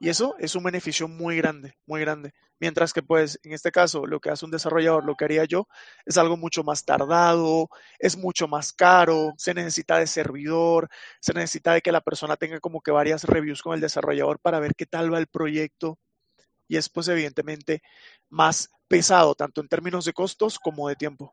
Y eso es un beneficio muy grande, muy grande. Mientras que, pues, en este caso, lo que hace un desarrollador, lo que haría yo, es algo mucho más tardado, es mucho más caro, se necesita de servidor, se necesita de que la persona tenga como que varias reviews con el desarrollador para ver qué tal va el proyecto. Y es, pues, evidentemente, más pesado, tanto en términos de costos como de tiempo.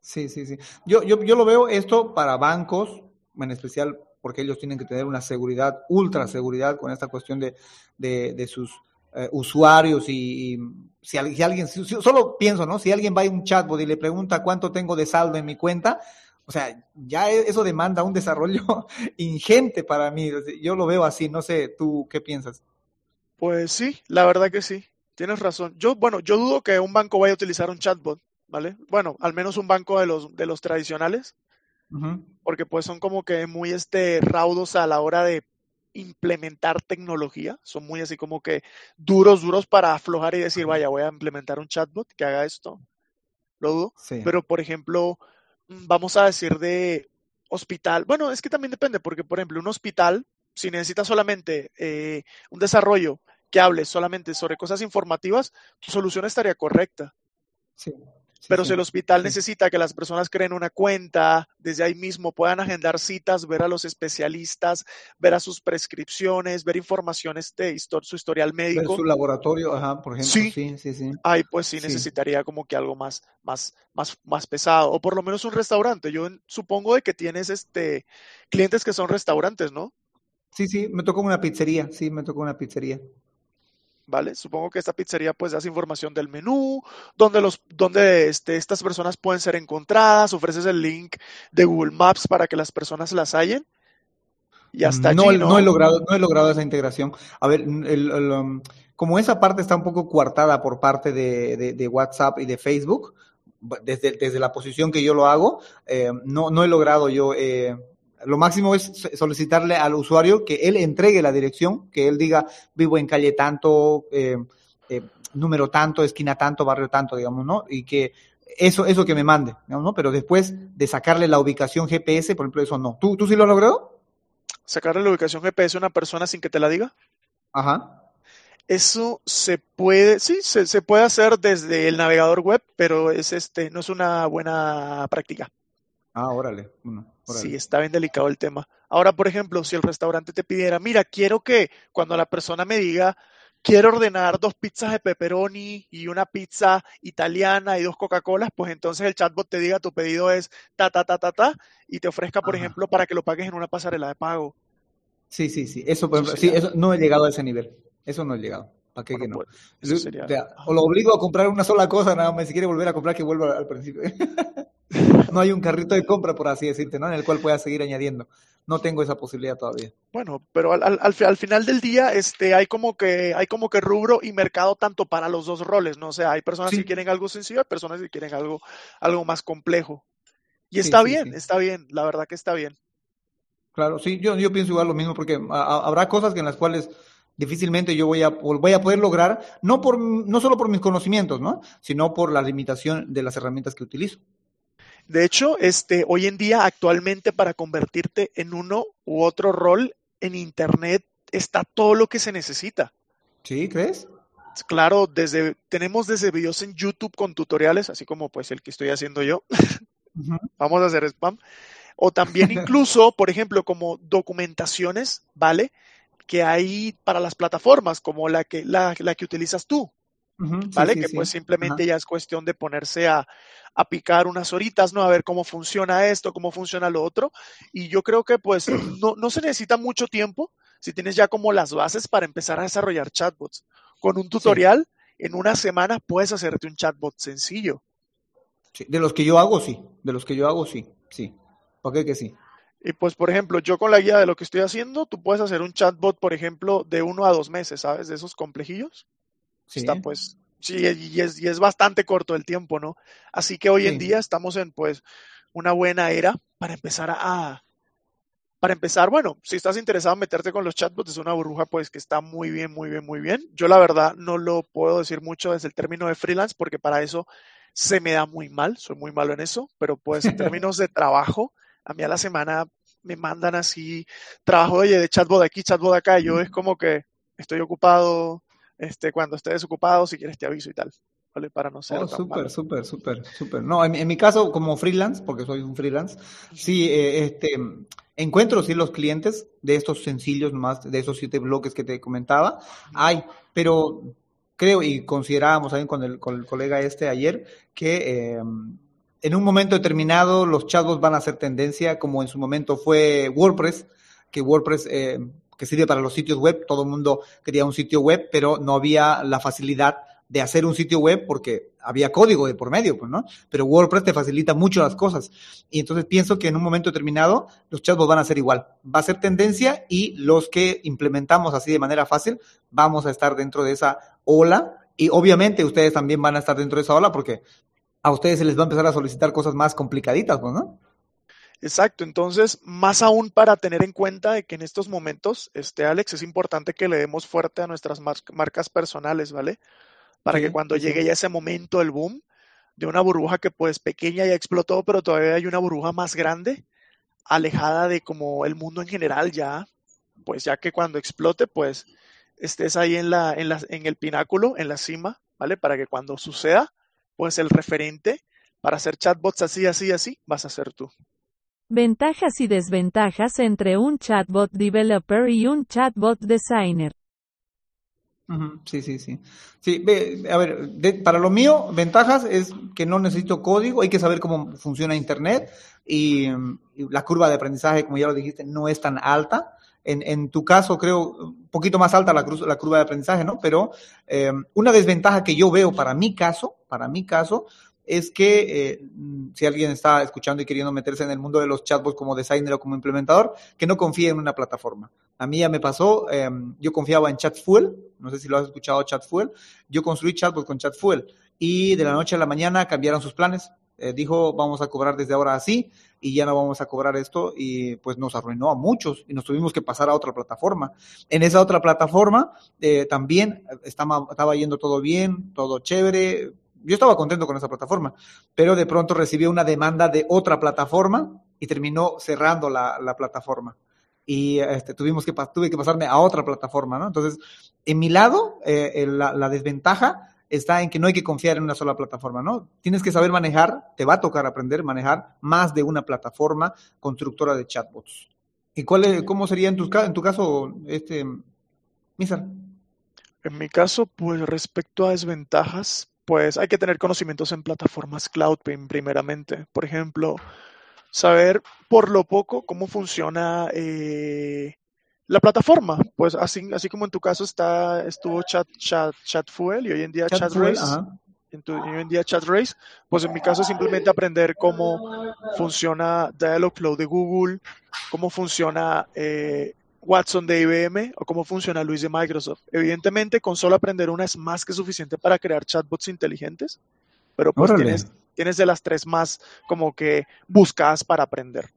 Sí, sí, sí. Yo, yo, yo lo veo esto para bancos, en especial porque ellos tienen que tener una seguridad, ultra seguridad con esta cuestión de, de, sus eh, usuarios y, si, alguien, solo pienso, ¿no? Si alguien va a un chatbot y le pregunta cuánto tengo de saldo en mi cuenta, o sea, ya e, eso demanda un desarrollo ingente para mí. Yo lo veo así, no sé, ¿tú qué piensas? Pues sí, la verdad que sí. Tienes razón. Yo, bueno, yo dudo que un banco vaya a utilizar un chatbot, ¿vale? Bueno, al menos un banco de los, de los tradicionales, porque pues son como que muy este, raudos a la hora de implementar tecnología, son muy así como que duros, duros para aflojar y decir, vaya, voy a implementar un chatbot que haga esto. lo dudo. Sí. Pero, por ejemplo, mm, vamos a decir de hospital. Bueno, es que también depende, porque, por ejemplo, un hospital, si necesita solamente eh, un desarrollo que hable solamente sobre cosas informativas, tu solución estaría correcta. Sí. sí, Pero sí. si el hospital necesita que las personas creen una cuenta, desde ahí mismo puedan agendar citas, ver a los especialistas, ver a sus prescripciones, ver informaciones de su historial Ver médico, su laboratorio, ajá, por ejemplo. Sí. Sí, sí, ahí pues sí necesitaría como que algo más, más, más, más pesado, o por lo menos un restaurante. Yo supongo de que tienes este clientes que son restaurantes, ¿no? Sí, sí, me tocó una pizzería, sí, me tocó una pizzería. ¿Vale? Supongo que esta pizzería pues das información del menú, donde los, donde este, estas personas pueden ser encontradas, ofreces el link de Google Maps para que las personas las hallen. Y hasta no, allí, he- no he logrado, no he logrado esa integración. A ver, el- el, um, como esa parte está un poco coartada por parte de, de- de WhatsApp y de Facebook, desde, desde la posición que yo lo hago, eh, no, no he logrado yo. eh, lo máximo es so- solicitarle al usuario que él entregue la dirección, que él diga vivo en calle tanto, eh, eh, número tanto, esquina tanto, barrio tanto, digamos, ¿no? Y que eso, eso que me mande, digamos, ¿no? Pero después de sacarle la ubicación GPS, por ejemplo, eso no. ¿Tú, tú sí lo has logrado? sacarle la ubicación GPS a una persona sin que te la diga. Ajá. Eso se puede, sí, se, se puede hacer desde el navegador web, pero es este, no es una buena práctica. Ah, órale. Bueno. Sí, está bien delicado el tema. Ahora, por ejemplo, si el restaurante te pidiera, mira, quiero que cuando la persona me diga, quiero ordenar dos pizzas de pepperoni y una pizza italiana y dos Coca-Colas, pues entonces el chatbot te diga, tu pedido es ta, ta, ta, ta, ta, y te ofrezca, por Ajá. ejemplo, para que lo pagues en una pasarela de pago. Sí, sí, sí. Eso, por Eso ejemplo, sí, eso no he llegado a ese nivel. Eso no he llegado. ¿Para qué Bueno, que no? pues, eso de- o lo obligo a comprar una sola cosa, nada más. Si quiere volver a comprar, que vuelva al principio. no hay un carrito de compra, por así decirte, ¿no? En el cual pueda seguir añadiendo. No tengo esa posibilidad todavía. Bueno, pero al, al- al fi- al final del día, este, hay como que, hay como que rubro y mercado tanto para los dos roles, ¿no? O sea, hay personas Sí. que quieren algo sencillo, hay personas que quieren algo, algo más complejo. Y Sí, está sí, bien, está bien, la verdad que está bien. Claro, sí, yo, yo pienso igual lo mismo, porque a- a- habrá cosas en las cuales difícilmente yo voy a, voy a poder lograr, no, por, no solo por mis conocimientos, ¿no? Sino por la limitación de las herramientas que utilizo. De hecho, este, hoy en día, actualmente, para convertirte en uno u otro rol en Internet, está todo lo que se necesita. ¿Sí? ¿Crees? Claro, desde, tenemos desde videos en YouTube con tutoriales, así como pues el que estoy haciendo yo. Vamos a hacer spam. O también incluso, por ejemplo, como documentaciones, ¿vale? Que hay para las plataformas, como la que, la, la que utilizas tú, ¿vale? sí, que sí. pues simplemente Ajá. ya es cuestión de ponerse a, a picar unas horitas, ¿no? A ver cómo funciona esto, cómo funciona lo otro. Y yo creo que pues no, no se necesita mucho tiempo si tienes ya como las bases para empezar a desarrollar chatbots. Con un tutorial, en una semana puedes hacerte un chatbot sencillo. De los que yo hago, sí. De los que yo hago, sí. Sí. ¿Por qué que sí? Y pues, por ejemplo, yo con la guía de lo que estoy haciendo, tú puedes hacer un chatbot, por ejemplo, de uno a dos meses, ¿sabes? De esos complejillos. Sí. Está pues, sí, y es, y es bastante corto el tiempo, ¿no? Así que hoy en día estamos en pues una buena era para empezar a, para empezar, bueno, si estás interesado en meterte con los chatbots, es una burbuja pues que está muy bien, muy bien, muy bien. Yo la verdad no lo puedo decir mucho desde el término de freelance porque para eso se me da muy mal, soy muy malo en eso, pero pues en términos de trabajo, a mí a la semana me mandan así trabajo oye, de chatbot aquí, chatbot acá, y yo es como que estoy ocupado, este, cuando esté desocupado, si quieres te aviso y tal, ¿vale? Para no ser Oh, súper, súper, súper, súper. No, en, mi- en mi caso, como freelance, porque soy un freelance, sí, eh, este, encuentro sí los clientes de estos sencillos más, de esos siete bloques que te comentaba, hay, pero creo y considerábamos también con el, con el colega este ayer que eh, en un momento determinado los chatbots van a ser tendencia, como en su momento fue WordPress, que WordPress eh, que sirve para los sitios web, todo el mundo quería un sitio web, pero no había la facilidad de hacer un sitio web porque había código de por medio, pues, ¿no? Pero WordPress te facilita mucho las cosas. Y entonces pienso que en un momento determinado los chatbots van a ser igual. Va a ser tendencia y los que implementamos así de manera fácil vamos a estar dentro de esa ola. Y obviamente ustedes también van a estar dentro de esa ola porque a ustedes se les va a empezar a solicitar cosas más complicaditas, pues, ¿no? Exacto, entonces, más aún para tener en cuenta de que en estos momentos, este Alex, es importante que le demos fuerte a nuestras mar- marcas personales, ¿vale? Para Sí, que cuando sí, llegue ya ese momento, el boom, de una burbuja que pues pequeña ya explotó, pero todavía hay una burbuja más grande, alejada de como el mundo en general ya, pues ya que cuando explote, pues estés ahí en, la, en, la, en el pináculo, en la cima, ¿vale? Para que cuando suceda, pues el referente para hacer chatbots así, así, así, vas a ser tú. Ventajas y desventajas entre un chatbot developer y un chatbot designer. Sí, sí, sí. Sí, a ver, para lo mío, ventajas es que no necesito código, hay que saber cómo funciona Internet y, la curva de aprendizaje, como ya lo dijiste, no es tan alta. En, en tu caso, creo, un poquito más alta la, la curva de aprendizaje, ¿no? Pero eh, una desventaja que yo veo para mi caso, para mi caso, es que eh, si alguien está escuchando y queriendo meterse en el mundo de los chatbots como designer o como implementador, que no confíe en una plataforma. A mí ya me pasó, em, yo confiaba en ChatFuel, no sé si lo has escuchado ChatFuel, yo construí chatbots con ChatFuel y de la noche a la mañana cambiaron sus planes. Eh, dijo, vamos a cobrar desde ahora así y ya no vamos a cobrar esto y pues nos arruinó a muchos y nos tuvimos que pasar a otra plataforma. En esa otra plataforma eh, también estaba, estaba yendo todo bien, todo chévere, yo estaba contento con esa plataforma, pero de pronto recibí una demanda de otra plataforma y terminó cerrando la, plataforma. Y este, tuvimos que, tuve que pasarme a otra plataforma, ¿no? Entonces, en mi lado, eh, la, desventaja está en que no hay que confiar en una sola plataforma, ¿no? Tienes que saber manejar, te va a tocar aprender a manejar más de una plataforma constructora de chatbots. ¿Y cuál cómo sería en tu, en tu caso, este, Misa? En mi caso, pues respecto a desventajas, pues hay que tener conocimientos en plataformas cloud primeramente. Por ejemplo, saber por lo poco cómo funciona eh, la plataforma. Pues así, así como en tu caso está, estuvo Chat, Chat, Chatfuel y hoy en día ChatRace. en hoy en día ChatRace, pues en mi caso simplemente aprender cómo funciona Dialogflow de Google, cómo funciona eh, Watson de IBM o cómo funciona Luis de Microsoft. Evidentemente, con solo aprender una es más que suficiente para crear chatbots inteligentes, pero pues tienes, tienes, de las tres más como que buscadas para aprender.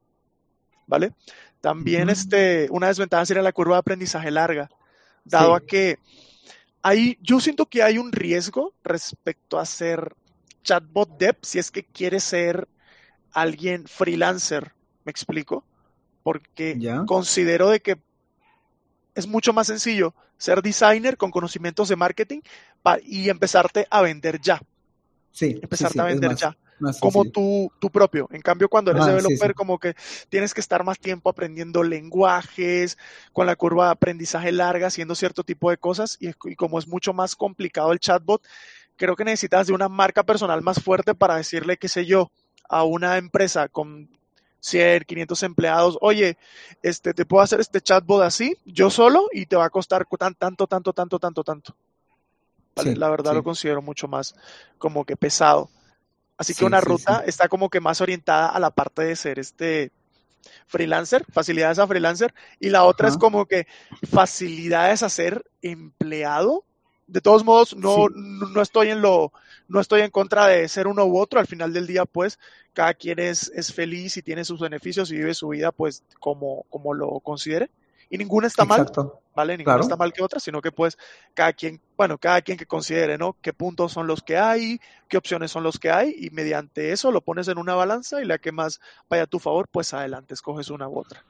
¿Vale? También este, una desventaja sería la curva de aprendizaje larga, dado a que ahí yo siento que hay un riesgo respecto a ser chatbot dev si es que quieres ser alguien freelancer, ¿me explico? Porque considero de que es mucho más sencillo ser designer con conocimientos de marketing y empezarte a vender ya. Sí. Empezarte a vender ya. como tú, propio. En cambio, cuando eres developer, como que tienes que estar más tiempo aprendiendo lenguajes, con la curva de aprendizaje larga, haciendo cierto tipo de cosas. Y, y como es mucho más complicado el chatbot, creo que necesitas de una marca personal más fuerte para decirle, qué sé yo, a una empresa con 100, 500 empleados, oye, este, te puedo hacer este chatbot así, yo solo, y te va a costar tan, tanto, tanto, tanto, tanto, tanto. la verdad lo considero mucho más como que pesado. Así que una ruta está como que más orientada a la parte de ser este freelancer, facilidades a freelancer, y la otra es como que facilidades a ser empleado de todos modos, no, no, estoy en lo, no estoy en contra de ser uno u otro. Al final del día, pues, cada quien es, es feliz y tiene sus beneficios y vive su vida, pues, como, como lo considere. Y ninguna está mal, ¿vale? Ninguna está mal que otra, sino que, pues, cada quien, bueno, cada quien que considere, ¿no? Qué puntos son los que hay, qué opciones son los que hay, y mediante eso lo pones en una balanza y la que más vaya a tu favor, pues adelante, escoges una u otra.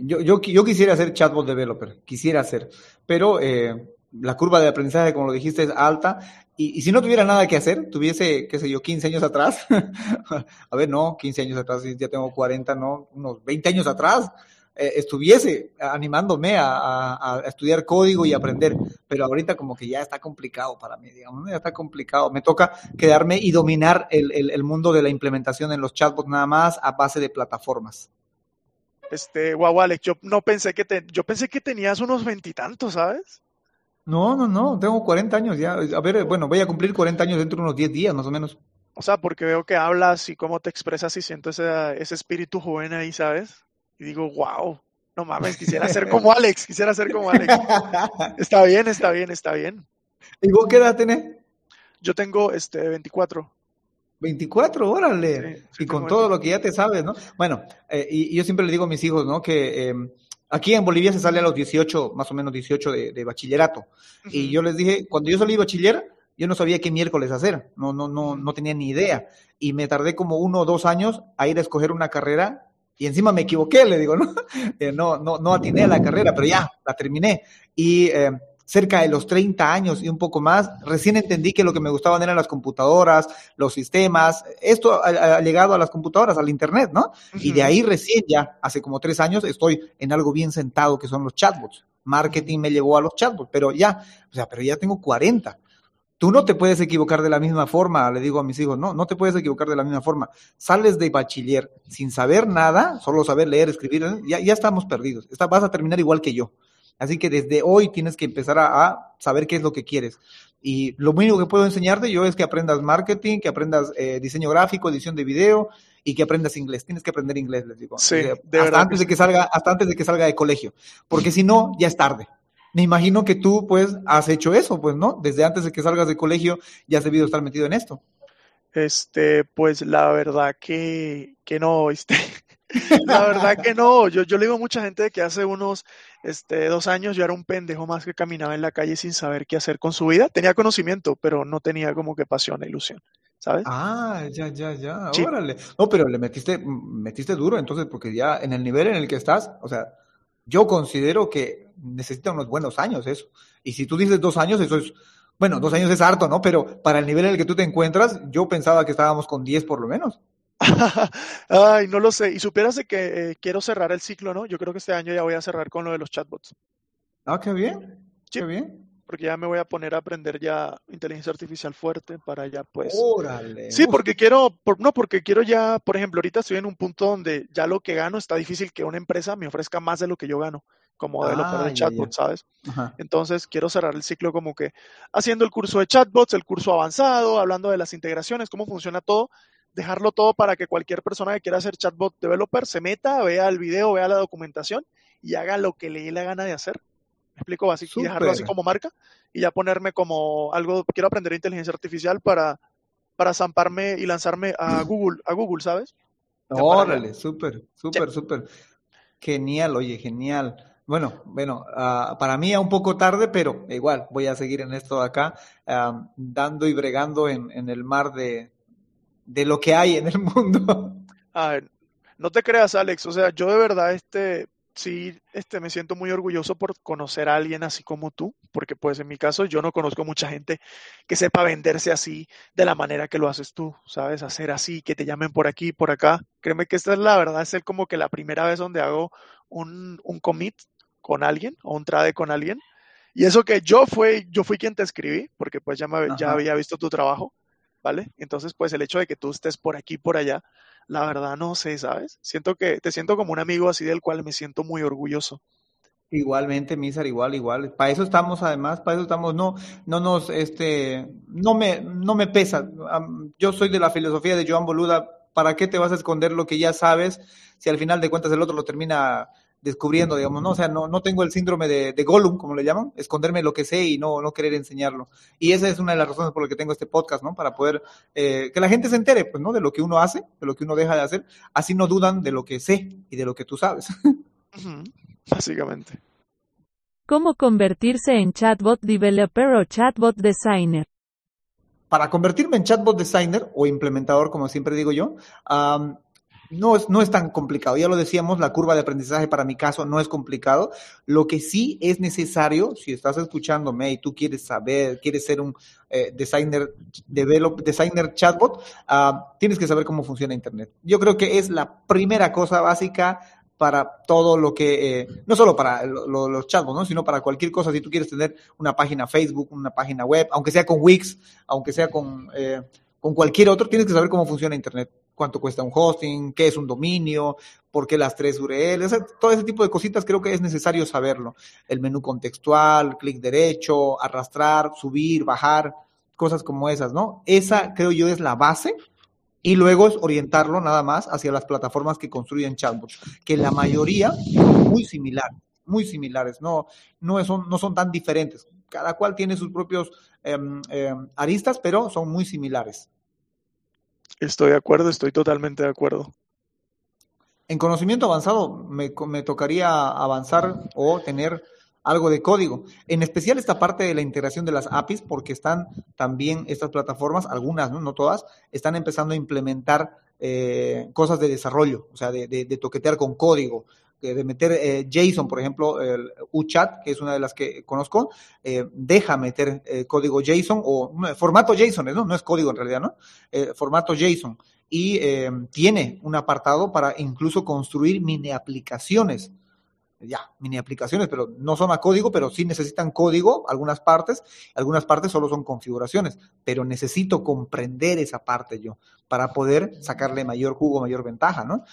Yo, yo, yo quisiera ser chatbot developer, quisiera ser, pero eh, la curva de aprendizaje, como lo dijiste, es alta. Y, si no tuviera nada que hacer, tuviese, qué sé yo, 15 años atrás, a ver, no, 15 años atrás, ya tengo 40, no, unos 20 años atrás, eh, estuviese animándome a, estudiar código y aprender. Pero ahorita como que ya está complicado para mí, digamos, ya está complicado. Me toca quedarme y dominar el, el, mundo de la implementación en los chatbots nada más a base de plataformas. Este, guau, Alex, yo no pensé que te, yo pensé que tenías unos veintitantos, ¿sabes? No, no, no, tengo 40 años ya. A ver, bueno, voy a cumplir 40 años dentro de unos 10 días, más o menos. O sea, porque veo que hablas y cómo te expresas y siento ese, ese espíritu joven ahí, ¿sabes? Y digo, wow, no mames, quisiera ser como Alex, quisiera ser como Alex. está bien, está bien, está bien. ¿Y vos qué edad tenés? Yo tengo este 24. 24, órale. y con todo lo que ya te sabes, ¿no? Bueno, eh, y, yo siempre le digo a mis hijos, ¿no? Que eh, Aquí en Bolivia se sale a los 18, más o menos 18 de, bachillerato. Y yo les dije, cuando yo salí bachiller, Yo no sabía qué miércoles hacer, no, no, no, no tenía ni idea. Y me tardé como uno o dos años a ir a escoger una carrera y encima me equivoqué, le digo, ¿no? Eh, no, no, no atiné a la carrera, pero ya, la terminé. Y eh, cerca de los 30 años y un poco más, recién entendí que lo que me gustaban eran las computadoras, los sistemas, esto ha, llegado a las computadoras, al Internet, ¿no? Y de ahí recién ya, hace como tres años, estoy en algo bien sentado que son los chatbots. Marketing me llevó a los chatbots, pero ya, o sea, pero ya tengo 40. Tú no te puedes equivocar de la misma forma, le digo a mis hijos, no, no te puedes equivocar de la misma forma. Sales de bachiller sin saber nada, solo saber leer, escribir, ya, ya estamos perdidos. vas a terminar igual que yo. Así que desde hoy tienes que empezar a, saber qué es lo que quieres. Y lo único que puedo enseñarte yo es que aprendas marketing, que aprendas eh, diseño gráfico, edición de video y que aprendas inglés. Tienes que aprender inglés, les digo. Sí, hasta antes de que salga, hasta antes de que salga de colegio, porque si no, ya es tarde. Me imagino que tú, pues, has hecho eso, pues, ¿no? Desde antes de que salgas de colegio ya has debido estar metido en esto. Este, pues, la verdad que, que no, este, la verdad que no. Yo, yo le digo a mucha gente que hace unos este, dos años yo era un pendejo más que caminaba en la calle sin saber qué hacer con su vida. Tenía conocimiento, pero no tenía como que pasión e ilusión. ¿Sabes? Ah, ya, ya, ya. Órale. No, pero le metiste, metiste duro entonces, porque ya en el nivel en el que estás, o sea, yo considero que necesita unos buenos años eso. Y si tú dices dos años, eso es, bueno, dos años es harto, ¿no? Pero para el nivel en el que tú te encuentras, yo pensaba que estábamos con diez por lo menos. Ay, no lo sé. Y supieras que eh, quiero cerrar el ciclo, ¿no? Yo creo que este año ya voy a cerrar con lo de los chatbots. Ah, qué bien. Qué bien. Porque ya me voy a poner a aprender ya inteligencia artificial fuerte para ya, pues. Órale. Sí, porque quiero, no, porque quiero ya, por ejemplo, ahorita estoy en un punto donde ya lo que gano está difícil que una empresa me ofrezca más de lo que yo gano como de ah, chatbot, ¿sabes? Entonces quiero cerrar el ciclo como que haciendo el curso de chatbots, el curso avanzado, hablando de las integraciones, cómo funciona todo, dejarlo todo para que cualquier persona que quiera hacer chatbot developer se meta, vea el video, vea la documentación y haga lo que le dé la gana de hacer. ¿Me explico? Así, y dejarlo así como marca y ya ponerme como algo, quiero aprender inteligencia artificial para, para zamparme y lanzarme a Google, a Google, ¿sabes? Órale, súper, súper, súper. Genial, oye, genial. Bueno, bueno, uh, para mí es un poco tarde, pero igual voy a seguir en esto de acá, uh, dando y bregando en, en el mar de, de lo que hay en el mundo. A no te creas, Alex. O sea, yo de verdad, este, sí, este, me siento muy orgulloso por conocer a alguien así como tú, porque pues en mi caso yo no conozco mucha gente que sepa venderse así de la manera que lo haces tú, ¿sabes? Hacer así, que te llamen por aquí, por acá. Créeme que esta es la verdad, es el como que la primera vez donde hago un, un commit con alguien o un trade con alguien. Y eso que yo fui, yo fui quien te escribí, porque pues ya, me, ya había visto tu trabajo ¿vale? Entonces, pues el hecho de que tú estés por aquí, por allá, la verdad no sé, ¿sabes? Siento que te siento como un amigo así del cual me siento muy orgulloso. Igualmente, Misar, igual, igual. Para eso estamos, además, para eso estamos, no, no nos, este, no me, no me pesa. Yo soy de la filosofía de Joan Boluda. ¿Para qué te vas a esconder lo que ya sabes si al final de cuentas el otro lo termina descubriendo, digamos, ¿no? O sea, no, no tengo el síndrome de, de, Gollum, como le llaman, esconderme lo que sé y no, no querer enseñarlo. Y esa es una de las razones por las que tengo este podcast, ¿no? Para poder eh, que la gente se entere, pues, ¿no? De lo que uno hace, de lo que uno deja de hacer. Así no dudan de lo que sé y de lo que tú sabes. Básicamente. ¿Cómo convertirse en chatbot developer o chatbot designer? Para convertirme en chatbot designer o implementador, como siempre digo yo, no es, no es tan complicado. Ya lo decíamos, la curva de aprendizaje para mi caso no es complicado. Lo que sí es necesario, si estás escuchándome y tú quieres saber, quieres ser un eh, designer, develop, designer chatbot, uh, tienes que saber cómo funciona Internet. Yo creo que es la primera cosa básica para todo lo que, eh, no solo para los chatbots, ¿no? sino para cualquier cosa. Si tú quieres tener una página Facebook, una página web, aunque sea con Wix, aunque sea con, eh, con cualquier otro, tienes que saber cómo funciona Internet cuánto cuesta un hosting, qué es un dominio, por qué las tres URLs, todo ese tipo de cositas creo que es necesario saberlo. El menú contextual, clic derecho, arrastrar, subir, bajar, cosas como esas, ¿no? Esa creo yo es la base y luego es orientarlo nada más hacia las plataformas que construyen chatbots, que la mayoría son muy similares, muy similares, no, no, son, no son tan diferentes. Cada cual tiene sus propios em, em, aristas, pero son muy similares. Estoy de acuerdo, estoy totalmente de acuerdo. En conocimiento avanzado me, me tocaría avanzar o tener algo de código. En especial esta parte de la integración de las APIs, porque están también estas plataformas, algunas, no, todas, están empezando a implementar eh, cosas de desarrollo, o sea, de, de, toquetear con código, de meter eh, JSON, por ejemplo, el UChat, que es una de las que conozco, eh, deja meter código JSON o formato JSON, ¿no? No es código en realidad, ¿no? formato JSON. Y tiene un apartado para incluso construir mini aplicaciones ya, mini aplicaciones, pero no son a código, pero sí necesitan código, algunas partes, algunas partes solo son configuraciones, pero necesito comprender esa parte yo para poder sacarle mayor jugo, mayor ventaja, ¿no?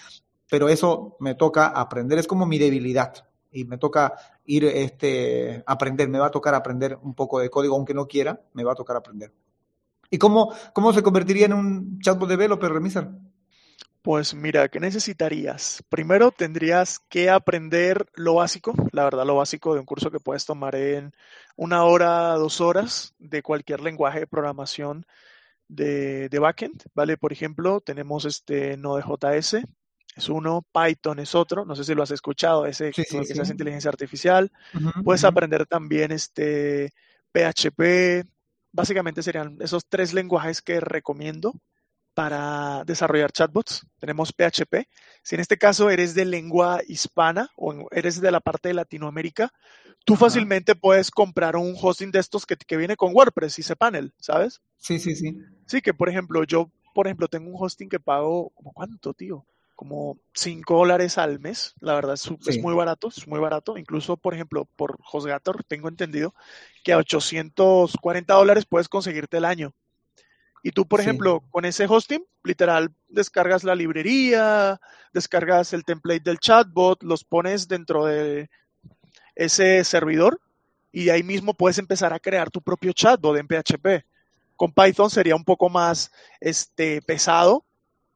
Pero eso me toca aprender, es como mi debilidad y me toca ir este aprender, me va a tocar aprender un poco de código, aunque no quiera, me va a tocar aprender. ¿Y cómo, cómo se convertiría en un chatbot developer, Remisar? Pues mira, ¿qué necesitarías? Primero tendrías que aprender lo básico, la verdad lo básico de un curso que puedes tomar en una hora, dos horas de cualquier lenguaje de programación de, backend, ¿vale? Por ejemplo, tenemos este Node.js, es uno, Python es otro, no sé si lo has escuchado, ese que es inteligencia artificial. Puedes aprender también este PHP, básicamente serían esos tres lenguajes que recomiendo para desarrollar chatbots. Tenemos PHP. Si en este caso eres de lengua hispana o eres de la parte de Latinoamérica, tú fácilmente puedes comprar un hosting de estos que, viene con WordPress y cPanel, ¿sabes? Sí, sí, sí. Sí, que por ejemplo, yo, por ejemplo, tengo un hosting que pago, ¿como cuánto, tío? Como 5 dólares al mes. La verdad es, es, muy barato, es muy barato. Incluso, por ejemplo, por HostGator tengo entendido que a 840 dólares puedes conseguirte el año. Y tú, por ejemplo, con ese hosting, literal, descargas la librería, descargas el template del chatbot, los pones dentro de ese servidor y ahí mismo puedes empezar a crear tu propio chatbot en PHP. Con Python sería un poco más este, pesado,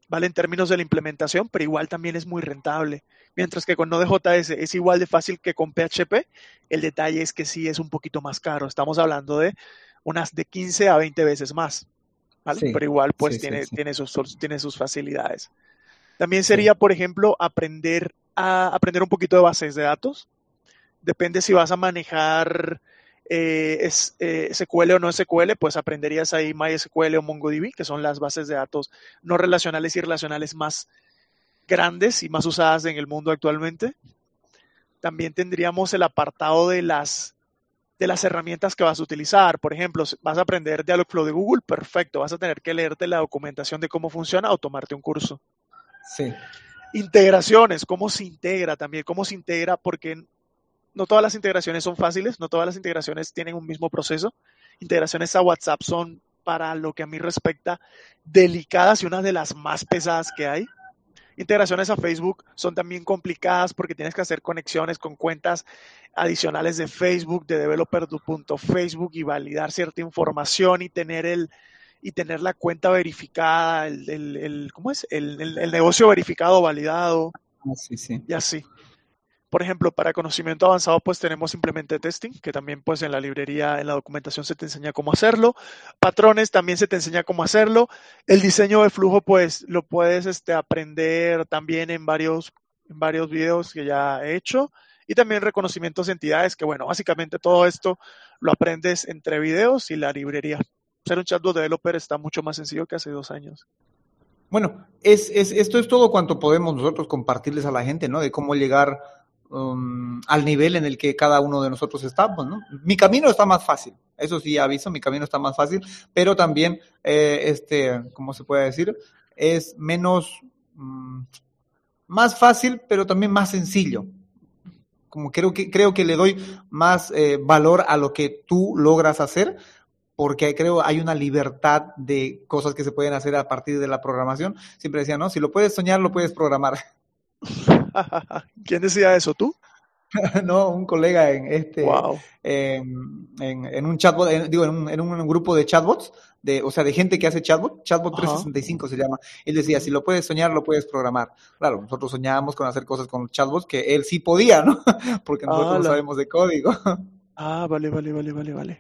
¿vale? En términos de la implementación, pero igual también es muy rentable. Mientras que con Node.js es igual de fácil que con PHP, el detalle es que sí es un poquito más caro. Estamos hablando de unas de 15 a 20 veces más. Pero igual pues tiene, Tiene, sus, tiene sus facilidades. También sería, por ejemplo, aprender a aprender un poquito de bases de datos. Depende si vas a manejar eh, eh SQL o no SQL, pues aprenderías ahí MySQL o MongoDB, que son las bases de datos no relacionales y relacionales más grandes y más usadas en el mundo actualmente. También tendríamos el apartado de las de las herramientas que vas a utilizar. Por ejemplo, vas a aprender Dialogflow de Google, perfecto. Vas a tener que leerte la documentación de cómo funciona o tomarte un curso. Sí. Integraciones, cómo se integra también, cómo se integra, porque no todas las integraciones son fáciles, no todas las integraciones tienen un mismo proceso. Integraciones a WhatsApp son, para lo que a mí respecta, delicadas y una de las más pesadas que hay. Integraciones a Facebook son también complicadas porque tienes que hacer conexiones con cuentas adicionales de Facebook, de developer.facebook y validar cierta información y tener el y tener la cuenta verificada, el, el, ¿cómo es? El, el, negocio verificado, validado. Ah, sí, sí. Y así. Por ejemplo, para conocimiento avanzado, pues tenemos Implemented Testing, que también pues en la librería, en la documentación se te enseña cómo hacerlo. Patrones también se te enseña cómo hacerlo. El diseño de flujo, pues lo puedes este, aprender también en varios, varios videos que ya he hecho. Y también reconocimientos de entidades, que bueno, básicamente todo esto lo aprendes entre videos y la librería. Ser un chatbot developer está mucho más sencillo que hace dos años. Bueno, es, es, esto es todo cuanto podemos nosotros compartirles a la gente, ¿no? De cómo llegar Um, al nivel en el que cada uno de nosotros estamos, ¿no? Mi camino está más fácil, eso sí aviso, mi camino está más fácil, pero también, eh, este, ¿cómo se puede decir? Es menos, mm, más fácil, pero también más sencillo. Como creo que, creo que le doy más eh, valor a lo que tú logras hacer, porque creo hay una libertad de cosas que se pueden hacer a partir de la programación. Siempre decía, ¿no? Si lo puedes soñar, lo puedes programar. ¿Quién decía eso? ¿Tú? no, un colega en este en, un chatbot, digo, en un, grupo de chatbots, de, o sea, de gente que hace chatbot, chatbot 365 se llama. Él decía, si lo puedes soñar, lo puedes programar. Claro, nosotros soñábamos con hacer cosas con chatbots que él sí podía, ¿no? Porque nosotros no sabemos de código. ah, vale, vale, vale, vale, vale.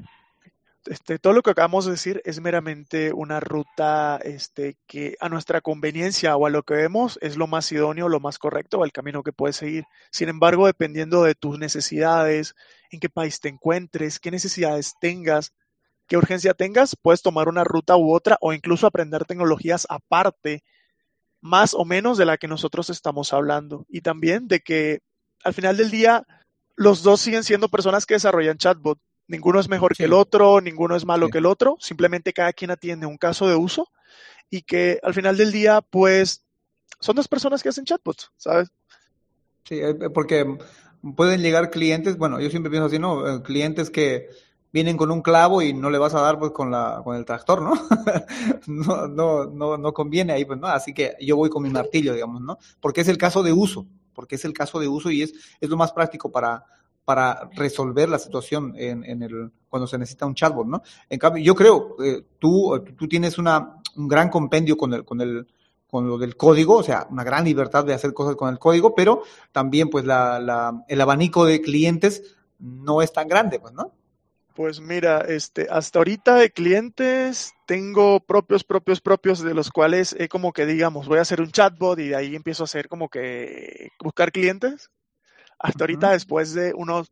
Este, todo lo que acabamos de decir es meramente una ruta este, que a nuestra conveniencia o a lo que vemos es lo más idóneo, lo más correcto el camino que puedes seguir. Sin embargo, dependiendo de tus necesidades en qué país te encuentres, qué necesidades tengas, qué urgencia tengas, puedes tomar una ruta u otra o incluso aprender tecnologías aparte, más o menos de la que nosotros estamos hablando. Y también de que al final del día los dos siguen siendo personas que desarrollan chatbot. Ninguno es mejor que el otro, ninguno es malo que el otro, simplemente cada quien atiende un caso de uso y que al final del día, pues, son dos personas que hacen chatbots, ¿sabes? Sí, eh, porque pueden llegar clientes, bueno, yo siempre pienso así, ¿no? Eh, clientes que vienen con un clavo y no le vas a dar pues con la con el tractor, ¿no? no, no, no, no conviene ahí, pues, ¿no? Así que yo voy con mi martillo, digamos, ¿no? Porque es el caso de uso, porque es el caso de uso y es, es lo más práctico para, para resolver la situación en, en el, cuando se necesita un chatbot, ¿no? En cambio, yo creo, eh, tú, tú tienes una, un gran compendio con el, con el, con lo del código, o sea, una gran libertad de hacer cosas con el código, pero también pues la, la, el abanico de clientes no es tan grande, pues, ¿no? Pues mira, este, hasta ahorita de clientes tengo propios, propios, propios, de los cuales he como que digamos, voy a hacer un chatbot y de ahí empiezo a hacer como que buscar clientes. Hasta ahorita, después de unos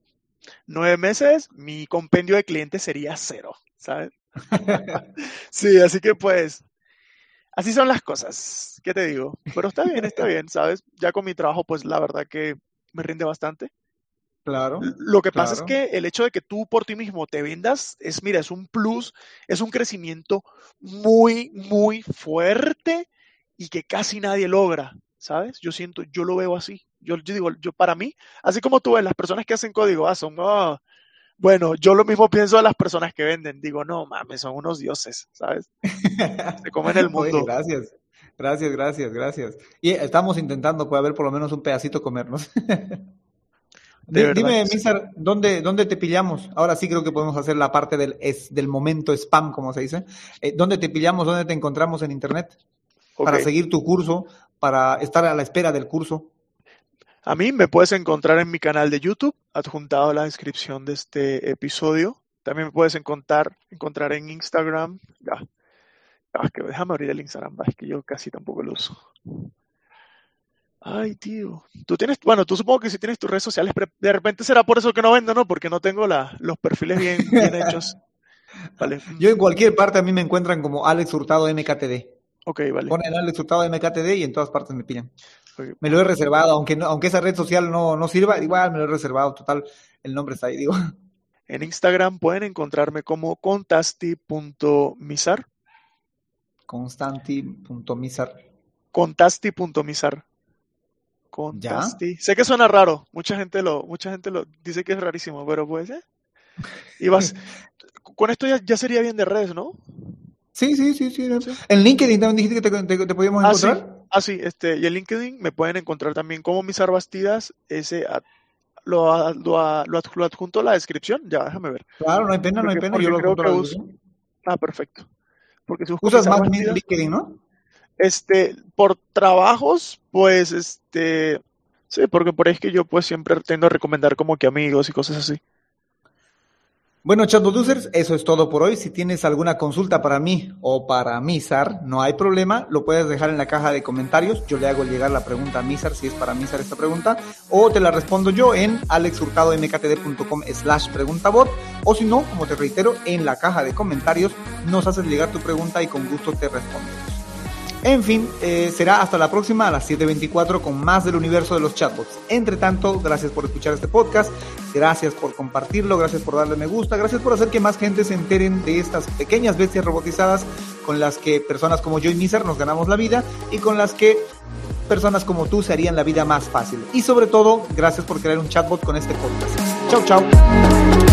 nueve meses, mi compendio de clientes sería cero, ¿sabes? sí, así que pues Así son las cosas, ¿qué te digo? Pero está bien, está bien, ¿sabes? Ya con mi trabajo, pues la verdad que me rinde bastante. Claro. Lo que pasa es que el hecho de que tú por ti mismo te vendas es, mira, es un plus, es un crecimiento muy, muy fuerte y que casi nadie logra, ¿sabes? Yo siento, yo lo veo así. Yo, digo, yo para mí, así como tú ves, las personas que hacen código, ah, son, oh, bueno, yo lo mismo pienso de las personas que venden. Digo, no mames, son unos dioses, ¿sabes? Se comen el mundo. gracias. Gracias, gracias, gracias. Y estamos intentando, puede haber por lo menos un pedacito comernos. Dime, Mizar, ¿dónde, ¿dónde te pillamos? Ahora sí creo que podemos hacer la parte del, es, del momento spam, como se dice. Eh, ¿Dónde te pillamos? ¿Dónde te encontramos en Internet? Para seguir tu curso, para estar a la espera del curso. A mí me puedes encontrar en mi canal de YouTube, adjuntado a la descripción de este episodio. También me puedes encontrar, encontrar en Instagram. Ya. que déjame abrir el Instagram, es que yo casi tampoco lo uso. Ay, tío. Tú tienes, bueno, tú supongo que si tienes tus redes sociales, de repente será por eso que no vendo, ¿no? Porque no tengo la, los perfiles bien, bien hechos. Vale. Yo en cualquier parte a mí me encuentran como Alex Hurtado MKTD. Ok, vale. Ponen Alex Hurtado MKTD y en todas partes me pillan. Me lo he reservado, aunque aunque esa red social no, no sirva, igual me lo he reservado, total, el nombre está ahí, digo. En Instagram pueden encontrarme como contasti.misar. Constanti.misar. Contasti.misar. Contasti. Sé que suena raro, mucha gente lo, mucha gente lo dice que es rarísimo, pero pues, ¿eh? Y vas, con esto ya, ya sería bien de redes, ¿no? Sí, sí, sí, sí. En LinkedIn también dijiste que te, te, podíamos ah, encontrar. Ah, sí, este, y en LinkedIn me pueden encontrar también como Misar Bastidas, ese lo, lo, lo, adjunto a la descripción, ya, déjame ver. Claro, no hay pena, no hay pena, yo lo creo que uso. Ah, perfecto. Porque si Usas más LinkedIn, ¿no? Este, por trabajos, pues, este, sí, porque por ahí es que yo pues siempre tengo a recomendar como que amigos y cosas así. Bueno, chatbot users, eso es todo por hoy. Si tienes alguna consulta para mí o para Misar, no hay problema, lo puedes dejar en la caja de comentarios. Yo le hago llegar la pregunta a Misar si es para Misar esta pregunta, o te la respondo yo en alexhurtadomktd.com slash preguntabot, o si no, como te reitero, en la caja de comentarios nos haces llegar tu pregunta y con gusto te respondemos. En fin, eh, será hasta la próxima a las 7.24 con más del universo de los chatbots. Entre tanto, gracias por escuchar este podcast, gracias por compartirlo, gracias por darle me gusta, gracias por hacer que más gente se enteren de estas pequeñas bestias robotizadas con las que personas como yo y Miser nos ganamos la vida y con las que personas como tú se harían la vida más fácil. Y sobre todo, gracias por crear un chatbot con este podcast. Chau, chau.